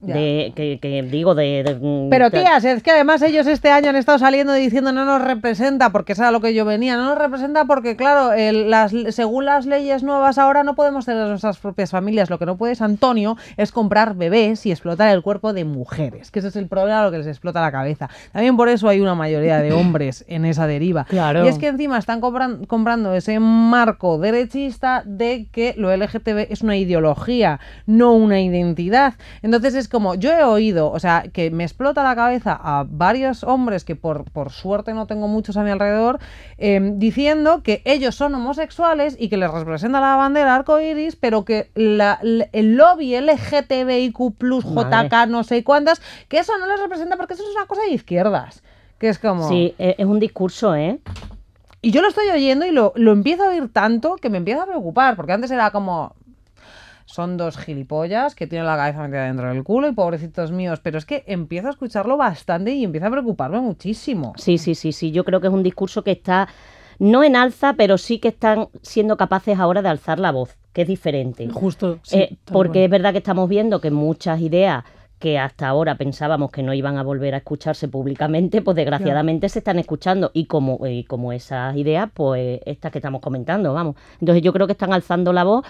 S3: De, que, que digo, de... de- mm,
S1: Pero tías, es que además ellos este año han estado saliendo diciendo no nos representa, porque eso era lo que yo venía, no nos representa porque claro, el- las, según las leyes nuevas ahora no podemos tener nuestras propias familias, lo que no puedes Antonio es comprar bebés y explotar el cuerpo de mujeres, que ese es el problema, lo que les explota la cabeza. También por eso hay una mayoría de hombres en esa deriva.
S2: Claro.
S1: Y es que encima están compran- comprando ese marco derechista de que lo LGTB es una ideología, no una identidad. Entonces es como, yo he oído, o sea, que me explota la cabeza a varios hombres que por, por suerte no tengo muchos a mi alrededor, eh, diciendo que ellos son homosexuales y que les representa la bandera arcoiris, pero que la- el lobby LGTBIQ. JK, no sé cuántas, que eso no les representa porque eso es una cosa de izquierdas. Que es como.
S3: Sí, e- es un discurso, ¿eh?
S1: Y yo lo estoy oyendo y lo, lo empiezo a oír tanto que me empieza a preocupar, porque antes era como, son dos gilipollas que tienen la cabeza metida dentro del culo y pobrecitos míos, pero es que empiezo a escucharlo bastante y empieza a preocuparme muchísimo.
S3: Sí, sí, sí, sí. Yo creo que es un discurso que está no en alza, pero sí que están siendo capaces ahora de alzar la voz, que es diferente.
S2: Justo, sí,
S3: Eh,
S2: tal
S3: porque es verdad que estamos viendo que muchas ideas que hasta ahora pensábamos que no iban a volver a escucharse públicamente, pues desgraciadamente se están escuchando y como, y como esas ideas, pues estas que estamos comentando, vamos. Entonces yo creo que están alzando la voz.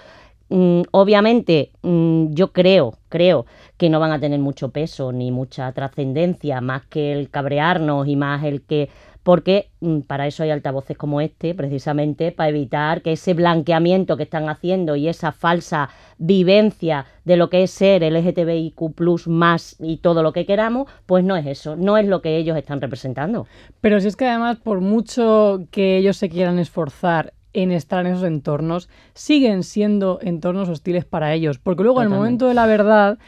S3: Mm, obviamente, mm, yo creo, creo que no van a tener mucho peso ni mucha trascendencia, más que el cabrearnos y más el que porque mm, para eso hay altavoces como este, precisamente para evitar que ese blanqueamiento que están haciendo y esa falsa vivencia de lo que es ser LGTBIQ más y todo lo que queramos, pues no es eso, no es lo que ellos están representando.
S2: Pero si es que además, por mucho que ellos se quieran esforzar en estar en esos entornos, siguen siendo entornos hostiles para ellos, porque luego en el momento de la verdad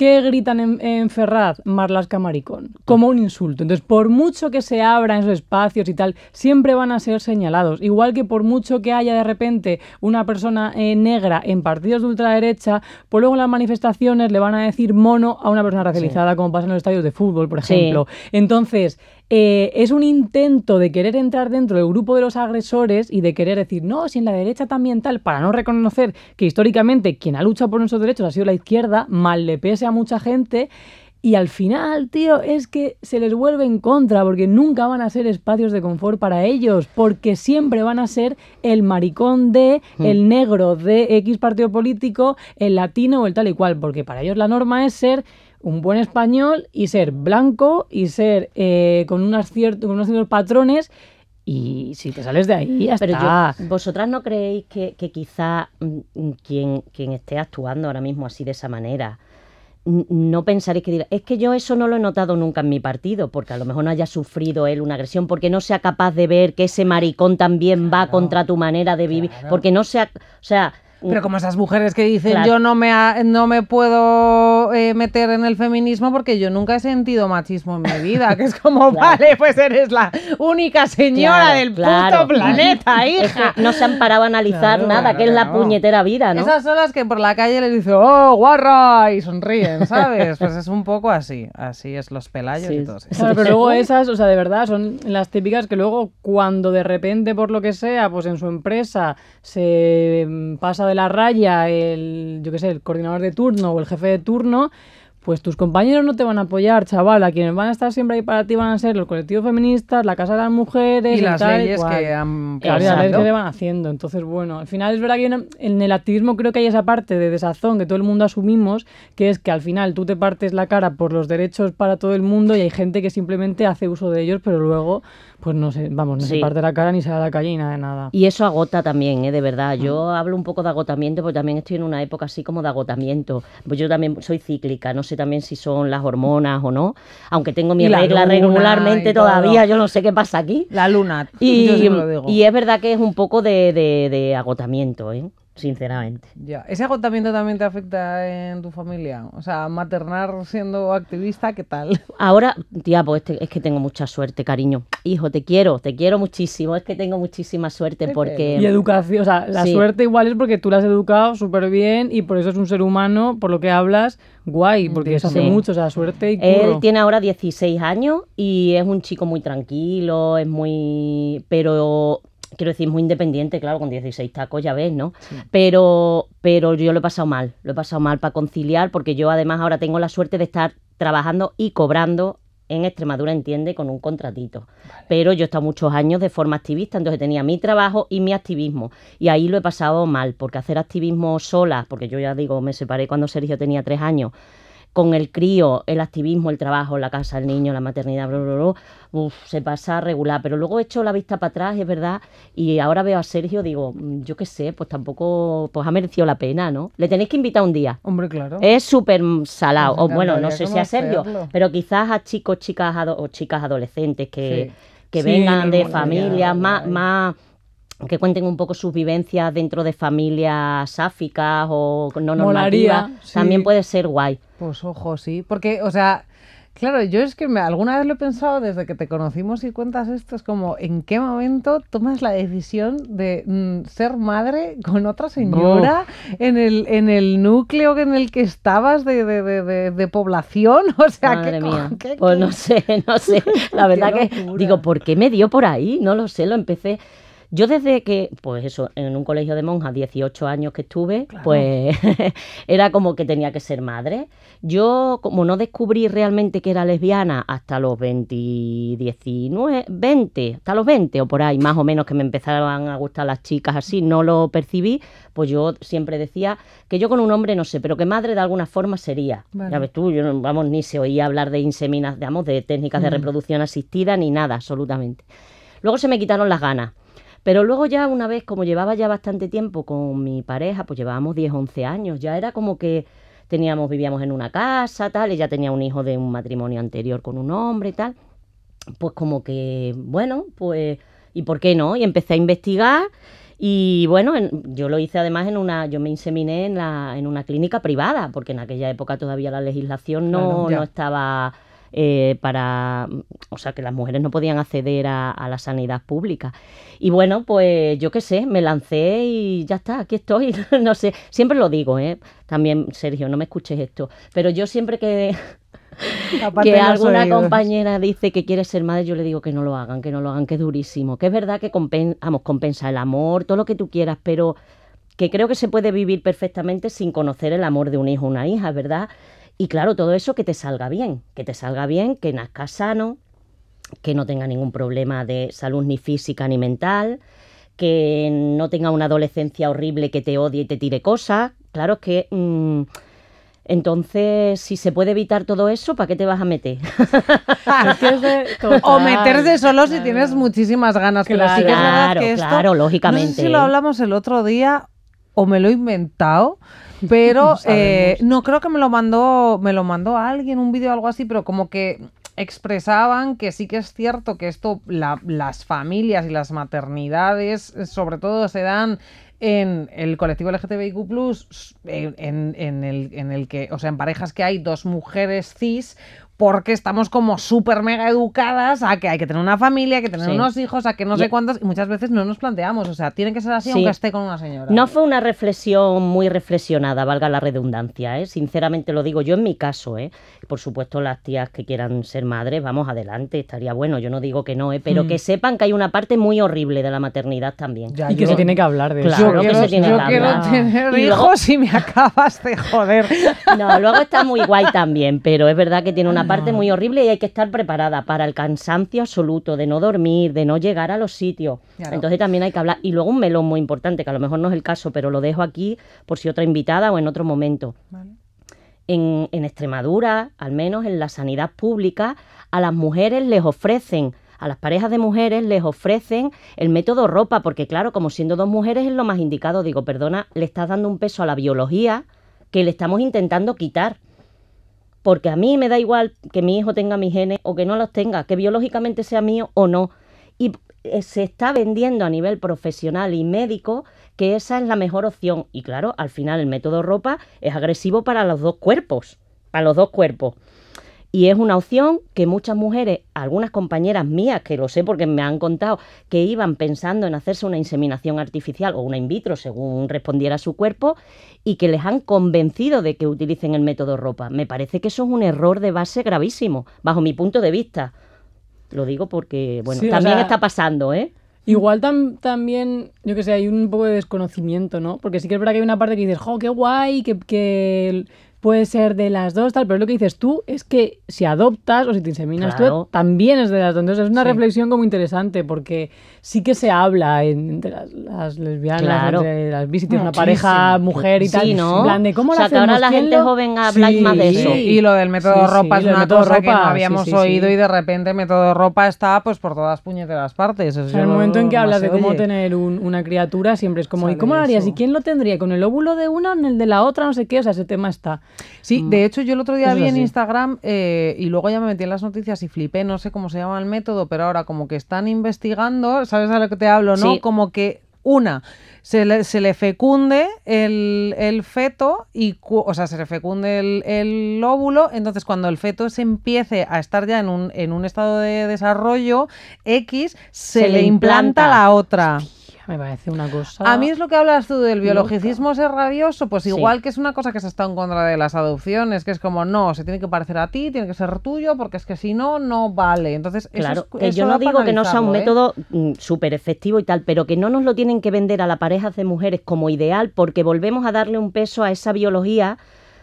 S2: ¿Qué gritan en, en Ferraz? Marlasca maricón, como un insulto. Entonces, por mucho que se abran esos espacios y tal, siempre van a ser señalados. Igual que por mucho que haya de repente una persona eh, negra en partidos de ultraderecha, pues luego en las manifestaciones le van a decir mono a una persona racializada, como pasa en los estadios de fútbol, por ejemplo. Entonces, eh, es un intento de querer entrar dentro del grupo de los agresores y de querer decir, no, si en la derecha también tal, para no reconocer que históricamente quien ha luchado por nuestros derechos ha sido la izquierda, mal le pese a mucha gente. Y al final, tío, es que se les vuelve en contra, porque nunca van a ser espacios de confort para ellos, porque siempre van a ser el maricón de,
S3: Mm.
S2: el negro de X partido político, el latino o el tal y cual, porque para ellos la norma es ser un buen español y ser blanco y ser eh, con, unas con unos ciertos patrones. Y si te sales de ahí, ya
S3: Pero
S2: está.
S3: yo, vosotras no creéis que, que quizá mm, mm, quien, quien esté actuando ahora mismo así de esa manera, no pensaréis que dirá, es que yo eso no lo he notado nunca en mi partido, porque a lo mejor no haya sufrido él una agresión, porque no sea capaz de ver que ese maricón también va contra tu manera de vivir, porque no sea, o sea,
S1: Pero como esas mujeres que dicen
S3: Claro.
S1: yo no me ha- no me puedo eh, meter en el feminismo porque yo nunca he sentido machismo en mi vida, que es como, vale, pues eres la única señora
S3: Claro,
S1: del
S3: claro.
S1: puto planeta,
S3: es
S1: hija.
S3: que no se han parado a analizar
S1: Claro,
S3: nada,
S1: claro,
S3: que es la puñetera vida, ¿no?
S1: Esas son las que por la calle le dicen, oh, guarra, y sonríen, ¿sabes? Pues es un poco así, así es los pelayos
S3: Sí,
S1: y todo eso.
S2: Claro, pero luego esas, o sea, de verdad, son las típicas que luego cuando de repente, por lo que sea, pues en su empresa se mm, pasa de la raya el, yo qué sé, el coordinador de turno o el jefe de turno, pues tus compañeros no te van a apoyar, chaval. A quienes van a estar siempre ahí para ti van a ser los colectivos feministas, la Casa de las Mujeres
S1: Y
S2: el
S1: las
S2: tal
S1: leyes
S2: cual.
S1: que han
S2: Claro, y las leyes que se van haciendo. Entonces, bueno, al final es verdad que una- en el activismo creo que hay esa parte de desazón que todo el mundo asumimos, que es que al final tú te partes la cara por los derechos para todo el mundo y hay gente que simplemente hace uso de ellos, pero luego, pues no sé, vamos, no se parte la cara ni sale a la calle ni nada de nada.
S3: Y eso agota también, ¿eh? de verdad. Yo
S1: Mm.
S3: hablo un poco de agotamiento porque también estoy en una época así como de agotamiento. Pues yo también soy cíclica, no sé también si son las hormonas o no. Aunque tengo mi regla regularmente todavía, yo no sé qué pasa aquí.
S1: La luna,
S3: Y,
S1: yo siempre lo digo.
S3: y es verdad que es un poco de, de- de agotamiento, ¿eh? Sinceramente.
S1: Ya. ¿Ese agotamiento también te afecta en tu familia? O sea, maternar siendo activista, ¿qué tal?
S3: Ahora, tía, pues este- es que tengo mucha suerte, cariño. Hijo, te quiero, te quiero muchísimo. Es que tengo muchísima suerte porque...
S2: Y educación, o sea, la
S3: Sí.
S2: suerte igual es porque tú la has educado súper bien y por eso es un ser humano, por lo que hablas, guay, porque eso hace
S3: Sí.
S2: mucho, o sea, suerte y curro.
S3: Él tiene ahora 16 años y es un chico muy tranquilo, es muy... pero quiero decir, muy independiente, claro, con 16 tacos ya ves, ¿no? Pero, pero yo lo he pasado mal, lo he pasado mal para conciliar porque yo además ahora tengo la suerte de estar trabajando y cobrando en Extremadura, entiende, con un contratito. Pero yo he estado muchos años de forma activista, entonces tenía mi trabajo y mi activismo. Y ahí lo he pasado mal, porque hacer activismo sola, porque yo ya digo, me separé cuando Sergio tenía tres años, con el crío, el activismo, el trabajo, la casa, el niño, la maternidad, bla, bla, bla, uf, se pasa regular. Pero luego he hecho la vista para atrás, es verdad, y ahora veo a Sergio, digo, mm, yo qué sé, pues tampoco, pues ha merecido la pena, ¿no? Le tenéis que invitar un día.
S1: Hombre, claro.
S3: Es súper mm, salado. O bueno, no sé si a Sergio, pero quizás a chicos, chicas ado- o chicas adolescentes que,
S1: Sí.
S3: que
S2: Sí,
S3: vengan de familias más, más que cuenten un poco sus vivencias dentro de familias sáficas o no normativas.
S2: Molaría, sí.
S3: También puede ser guay.
S1: Pues ojo, sí. Porque, o sea, claro, yo es que me, alguna vez lo he pensado desde que te conocimos y cuentas esto, es como, ¿en qué momento tomas la decisión de mm, ser madre con otra señora en, el, en el núcleo en el que estabas de, de, de, población? O sea,
S3: Madre
S1: ¿qué,
S3: mía.
S1: qué-
S3: Pues no sé, no sé. La verdad que digo, ¿por qué me dio por ahí? No lo sé, lo empecé. Yo desde que, pues eso, en un colegio de monjas, 18 años que estuve, pues era como que tenía que ser madre. Yo, como no descubrí realmente que era lesbiana hasta los 20, 19, 20, hasta los 20 o por ahí, más o menos que me empezaban a gustar las chicas así, no lo percibí, pues yo siempre decía que yo con un hombre no sé, pero que madre de alguna forma sería. Ya ves tú, yo no, vamos, ni se oía hablar de inseminas, digamos, de técnicas de
S1: Mm.
S3: reproducción asistida, ni nada, absolutamente. Luego se me quitaron las ganas. Pero luego ya una vez, como llevaba ya bastante tiempo con mi pareja, pues llevábamos 10, 11 años, ya era como que teníamos, vivíamos en una casa, tal, ella tenía un hijo de un matrimonio anterior con un hombre y tal. Pues como que, bueno, pues, ¿y por qué no? Y empecé a investigar y bueno, en- yo lo hice además en una, yo me inseminé en, la, en una clínica privada, porque en aquella época todavía la legislación no,
S1: Claro,
S3: no estaba eh, para, o sea, que las mujeres no podían acceder a, a la sanidad pública. Y bueno, pues yo qué sé, me lancé y ya está, aquí estoy. no sé, siempre lo digo, ¿eh? También, Sergio, no me escuches esto, pero yo siempre que, que alguna
S1: oídos.
S3: compañera dice que quiere ser madre, yo le digo que no lo hagan, que no lo hagan, que es durísimo. Que es verdad que compen- vamos, compensa el amor, todo lo que tú quieras, pero que creo que se puede vivir perfectamente sin conocer el amor de un hijo o una hija, verdad. Y claro, todo eso que te salga bien, que te salga bien, que nazcas sano, que no tenga ningún problema de salud ni física ni mental, que no tenga una adolescencia horrible que te odie y te tire cosas. Claro, es que mm, entonces, si se puede evitar todo eso, ¿para qué te vas a meter?
S1: O meterse solo si tienes muchísimas ganas. Pero sí que es verdad
S3: Claro,
S1: que esto,
S3: claro,
S1: No sé
S3: lógicamente.
S1: si lo hablamos el otro día o me lo he inventado, pero eh, no creo que me lo mandó, me lo mandó alguien, un vídeo o algo así, pero como que expresaban que sí que es cierto que esto, la- las familias y las maternidades, eh, sobre todo, se dan en el colectivo LGTBIQ+, en- en el, en el que, o sea, en parejas que hay dos mujeres cis, porque estamos como súper mega educadas a que hay que tener una familia, hay que tener
S3: Sí.
S1: unos hijos, a que no sé cuántos, y muchas veces no nos planteamos, o sea, tiene que ser así
S3: Sí.
S1: aunque esté con una señora.
S3: No fue una reflexión muy reflexionada, valga la redundancia, ¿eh? sinceramente lo digo yo en mi caso. ¿eh? Por supuesto, las tías que quieran ser madres, vamos adelante, estaría bueno, yo no digo que no, ¿eh? pero
S1: Mm.
S3: que sepan que hay una parte muy horrible de la maternidad también.
S1: Ya,
S2: Y que
S1: yo-
S2: se tiene que hablar de
S3: Claro,
S2: eso.
S1: yo
S3: que
S1: quiero,
S3: se tiene
S1: yo
S3: que
S1: quiero
S3: hablar.
S1: tener
S3: Y luego-
S1: hijos y me acabas de joder.
S3: No, luego está muy guay también, pero es verdad que tiene una parte muy horrible y hay que estar preparada para el cansancio absoluto de no dormir, de no llegar a los sitios.
S1: Claro.
S3: Entonces también hay que hablar. Y luego un melón muy importante, que a lo mejor no es el caso, pero lo dejo aquí por si otra invitada o en otro momento. En, en Extremadura, al menos en la sanidad pública, a las mujeres les ofrecen, a las parejas de mujeres les ofrecen el método ropa, porque claro, como siendo dos mujeres es lo más indicado, digo, perdona, le estás dando un peso a la biología que le estamos intentando quitar. Porque a mí me da igual que mi hijo tenga mis genes o que no los tenga, que biológicamente sea mío o no. Y eh, se está vendiendo a nivel profesional y médico que esa es la mejor opción. Y claro, al final el método ropa es agresivo para los dos cuerpos, para los dos cuerpos. Y es una opción que muchas mujeres, algunas compañeras mías, que lo sé porque me han contado, que iban pensando en hacerse una inseminación artificial o una in vitro, según respondiera su cuerpo, y que les han convencido de que utilicen el método ropa. Me parece que eso es un error de base gravísimo, bajo mi punto de vista. Lo digo porque, bueno,
S2: Sí, o
S3: también
S2: sea,
S3: está pasando, ¿eh?
S2: Igual tam- también, yo que sé, hay un poco de desconocimiento, ¿no? Porque sí que es verdad que hay una parte que dices, jo, qué guay, que, que puede ser de las dos, tal, pero lo que dices tú es que si adoptas o si te inseminas
S3: Claro.
S2: tú, también es de las dos. Entonces es una
S1: Sí.
S2: reflexión como interesante, porque sí que se habla en- entre las, las lesbianas,
S3: Claro.
S2: entre las tienes una pareja, mujer y
S3: Sí,
S2: tal.
S3: ¿no?
S2: En plan de cómo
S3: O
S2: lo
S3: sea, que ahora
S2: hacemos,
S3: la gente
S2: lo-
S3: joven habláis más de eso.
S1: Sí, y lo del método
S2: Sí, sí,
S1: ropa es una
S2: método
S1: cosa que no
S2: ropa,
S1: habíamos
S2: sí, sí,
S1: oído
S2: sí.
S1: y de repente método ropa está pues por todas puñeteras partes. Eso
S2: O sea, el
S1: lo-
S2: momento en que hablas de cómo
S1: oye.
S2: tener un- una criatura, siempre es como, ¿y cómo lo harías? ¿Y quién lo tendría? ¿Con el óvulo de una o en el de la otra? No sé qué, o sea, ese tema está.
S1: Sí, de hecho yo el otro día
S2: Eso
S1: vi en. Instagram eh, y luego ya me metí en las noticias y flipé, no sé cómo se llama el método, pero ahora como que están investigando, ¿sabes a lo que te hablo? ¿no?
S3: Sí.
S1: Como que una, se le, se le fecunde el, el feto y, o sea, se le fecunde el, el óvulo, entonces cuando el feto se empiece a estar ya en un, en un estado de desarrollo X, se,
S3: Se
S1: le
S3: le
S1: implanta
S3: implanta.
S1: la otra.
S2: Me parece una cosa.
S1: A mí es lo que hablas tú del biologicismo ser rabioso, pues igual que es una cosa que se está en contra de las adopciones, que es como no, se tiene que parecer a ti, tiene que ser tuyo, porque es que si no, no vale. Entonces, eso
S3: Claro,
S1: es-
S3: que
S1: eso
S3: yo no digo que no sea un
S1: ¿eh?
S3: método súper efectivo y tal, pero que no nos lo tienen que vender a las parejas de mujeres como ideal, porque volvemos a darle un peso a esa biología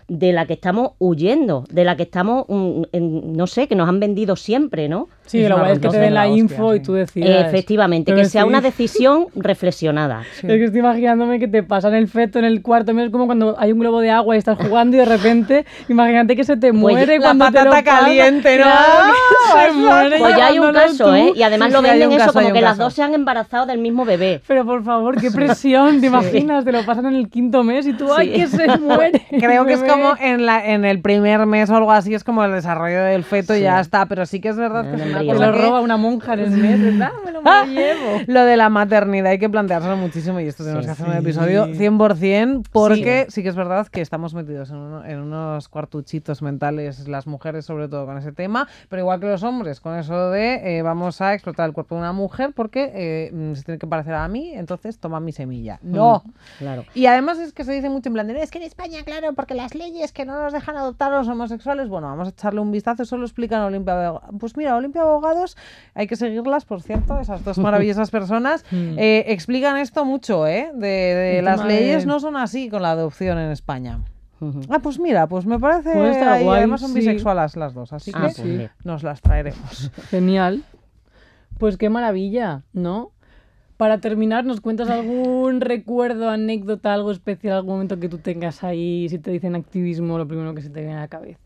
S3: de la que estamos huyendo, de la que estamos, mm, en- no sé, que nos han vendido siempre, ¿no?
S2: Sí,
S1: Es
S2: lo guay es que te den
S1: de
S2: la
S1: la hostia,
S2: info y
S1: sí.
S2: tú decidas.
S3: Efectivamente, que sea
S2: sí.
S3: una decisión reflexionada.
S2: Es que estoy imaginándome que te pasan el feto en el cuarto mes, como cuando hay un globo de agua y estás jugando y de repente, imagínate que se te muere
S1: la
S2: cuando te lo
S1: patata
S2: pasas.
S1: caliente, ¿no?
S2: Claro, se
S1: Eso.
S2: muere
S3: Pues ya hay un caso,
S2: tú.
S3: ¿eh? Y además
S1: Sí,
S3: lo
S1: sí,
S3: venden eso,
S1: caso, hay
S3: como que las dos se han embarazado del mismo bebé.
S2: Pero por favor, qué presión, ¿te imaginas? Te lo pasan en el quinto mes y tú, ¡ay,
S3: Sí.
S2: que se muere!
S1: Creo que es como en, la, en el primer mes o algo así, es como el desarrollo del feto y ya está. Pero sí que es verdad que una cosa
S2: lo
S1: que-
S2: roba una monja en el mes, ¿verdad? Me lo, me lo llevo.
S1: Lo de la maternidad hay que planteárselo muchísimo y esto tenemos que hacer un episodio 100% porque sí. que es verdad que estamos metidos en, uno- en unos cuartuchitos mentales, las mujeres sobre todo con ese tema, pero igual que los hombres, con eso de eh, vamos a explotar el cuerpo de una mujer porque eh, mm, se tiene que parecer a mí, entonces toma mi semilla. No.
S3: Claro.
S1: Y además es que se dice mucho en plan de, es que en España, claro, porque las leyes que no nos dejan adoptar a los homosexuales, bueno, vamos a echarle un vistazo, eso lo explican Olimpia. Pues mira, Olimpia Abogados, hay que seguirlas, por cierto, esas dos maravillosas personas, eh, explican esto mucho, ¿eh? De, las leyes no son así con la adopción en España. Ah, pues mira, pues me parece.
S2: Puede estar
S1: ahí,
S2: guay,
S1: además son
S2: sí.
S1: bisexuales las dos, así
S3: Ah,
S1: que
S3: pues
S1: nos las traeremos.
S2: Genial. Pues qué maravilla, ¿no? Para terminar, ¿nos cuentas algún recuerdo, anécdota, algo especial, algún momento que tú tengas ahí? Si te dicen activismo, lo primero que se te viene a la cabeza.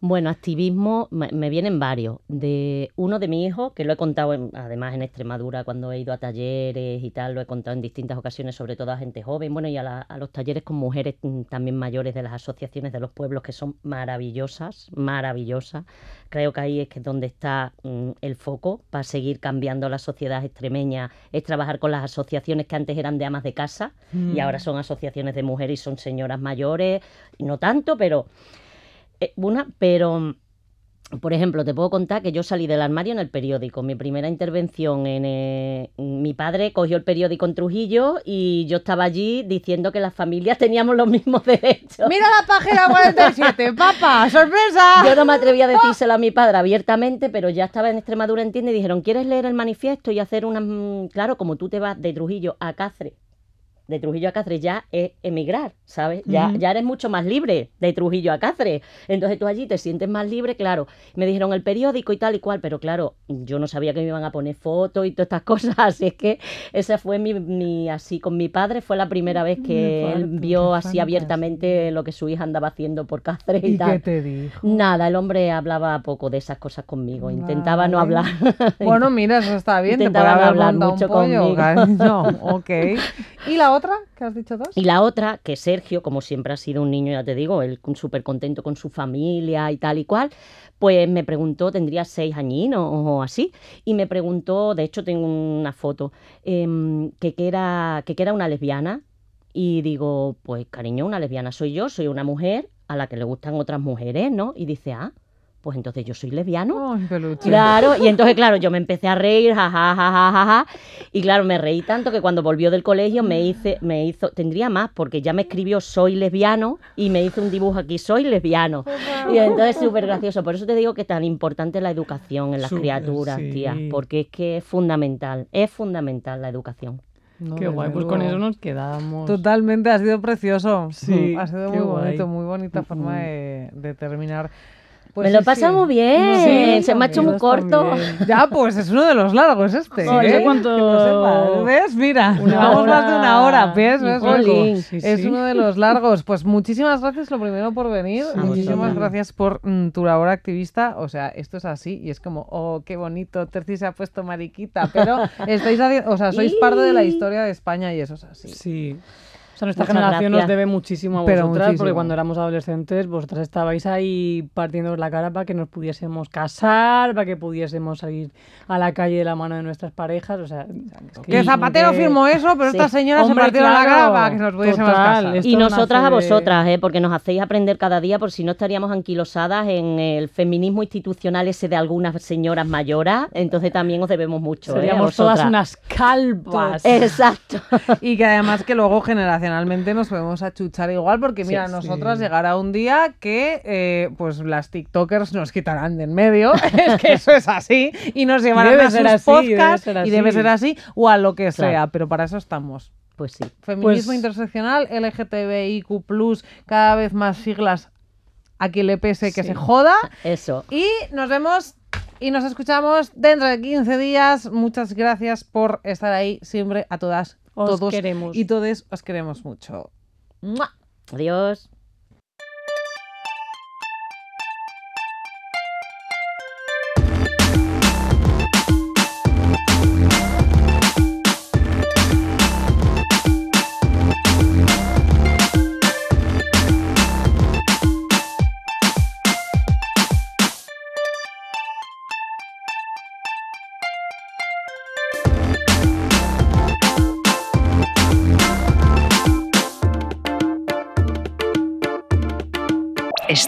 S3: Bueno, activismo, me, me vienen varios. De uno de mi hijo, que lo he contado en- además en Extremadura cuando he ido a talleres y tal, lo he contado en distintas ocasiones, sobre todo a gente joven, bueno, y a, la- a los talleres con mujeres mm, también mayores de las asociaciones de los pueblos, que son maravillosas, maravillosas. Creo que ahí es que es donde está mm, el foco para seguir cambiando la sociedad extremeña, es trabajar con las asociaciones que antes eran de amas de casa y ahora son asociaciones de mujeres y son señoras mayores, no tanto, pero una, pero por ejemplo, te puedo contar que yo salí del armario en el periódico. Mi primera intervención en eh, mi padre cogió el periódico en Trujillo y yo estaba allí diciendo que las familias teníamos los mismos derechos.
S1: Mira la página 47, papá, sorpresa.
S3: Yo no me atreví a decírselo a mi padre abiertamente, pero ya estaba en Extremadura, entiende, y dijeron, ¿quieres leer el manifiesto y hacer unas... mm, Claro, como tú te vas de Trujillo a Cáceres, de Trujillo a Cáceres ya es emigrar, ¿sabes? Ya, ya eres mucho más libre de Trujillo a Cáceres. Entonces tú allí te sientes más libre, claro. Me dijeron el periódico y tal y cual, pero claro, yo no sabía que me iban a poner fotos y todas estas cosas, así es que esa fue mi, mi- así con mi padre, fue la primera vez que él vio así abiertamente lo que su hija andaba haciendo por Cáceres y,
S1: ¿Y
S3: tal.
S1: qué te dijo?
S3: Nada, el hombre hablaba poco de esas cosas conmigo, intentaba no hablar.
S1: Bueno, mira, eso está bien. Te
S3: Intentaba no hablar mucho conmigo.
S1: cariño. Ok. ¿Y la otra?
S3: Y la otra, que Sergio, como siempre ha sido un niño, ya te digo, él súper contento con su familia y tal y cual, pues me preguntó, tendría seis añinos o así, y me preguntó, de hecho tengo una foto, em, que, que, era, que, que era una lesbiana, y digo, pues cariño, una lesbiana soy yo, soy una mujer a la que le gustan otras mujeres, ¿no? Y dice, ah, pues entonces yo soy lesbiano.
S1: Peluche.
S3: Claro, y entonces, claro, yo me empecé a reír, jajaja, ja, ja, ja, ja, y claro, me reí tanto que cuando volvió del colegio me hice, me hizo, tendría más, porque ya me escribió soy lesbiano y me hizo un dibujo aquí, soy lesbiano. Y entonces súper gracioso, por eso te digo que tan importante la educación en las criaturas,
S2: sí.
S3: tía, porque es que es fundamental, es fundamental la educación.
S1: No,
S2: Qué guay, pues con eso nos quedamos.
S1: Totalmente, ha sido precioso.
S2: Sí,
S1: ha sido muy
S2: guay.
S1: bonito, muy bonita forma de, de terminar. Pues
S3: me lo
S1: sí,
S3: pasamos
S1: sí.
S3: bien,
S2: Sí,
S3: se me ha hecho muy corto.
S2: también.
S1: Ya, pues es uno de los largos este.
S2: Sí, no sé
S1: ¿eh?
S2: cuánto-.
S1: ¿Ves? Mira,
S2: Una
S1: llevamos más de una hora. ¿Ves? Es uno de los largos. Pues muchísimas gracias, lo primero, por venir. Muchísimas gracias por mm, tu labor activista. O sea, esto es así y es como, oh, qué bonito, Terci se ha puesto mariquita. Pero estáis haciendo, o sea, sois parte de la historia de España y eso es así.
S2: Sí. O sea, nuestra
S3: Muchas
S2: generación nos
S3: gracias.
S2: debe muchísimo a
S1: Pero
S2: vosotras, porque cuando éramos adolescentes, vosotras estabais ahí partiendo la cara para que nos pudiésemos casar, para que pudiésemos salir a la calle de la mano de nuestras parejas. O sea, es
S1: Que
S2: y-
S1: Zapatero
S2: que-
S1: firmó eso, pero
S3: Sí.
S1: estas señoras
S2: Hombre,
S1: se partieron la cara para que nos pudiésemos
S2: total,
S1: casar.
S3: Y nosotras a
S2: de-
S3: vosotras, ¿eh? porque nos hacéis aprender cada día, por si no estaríamos anquilosadas en el feminismo institucional ese de algunas señoras mayoras, entonces también os debemos mucho. ¿eh? a
S2: Seríamos todas unas calvas.
S3: Exacto.
S1: Y que además que luego generacionalmente nos podemos achuchar igual, porque mira,
S3: Sí.
S1: nosotras llegará un día que eh, pues las TikTokers nos quitarán de en medio, es que eso es así, y nos llevarán
S2: debe
S1: a sus
S2: así,
S1: podcasts, y debe ser así, o a lo que
S3: Claro.
S1: sea, pero para eso estamos.
S3: Pues sí.
S1: Feminismo
S2: Pues-
S1: interseccional, LGTBIQ+, cada vez más siglas a quien le pese que
S2: Sí.
S1: se joda.
S3: Eso.
S1: Y nos vemos y nos escuchamos dentro de 15 días. Muchas gracias por estar ahí siempre a todas,
S2: Os
S1: todos
S2: queremos.
S1: y todes. Os queremos mucho. ¡Mua!
S3: Adiós.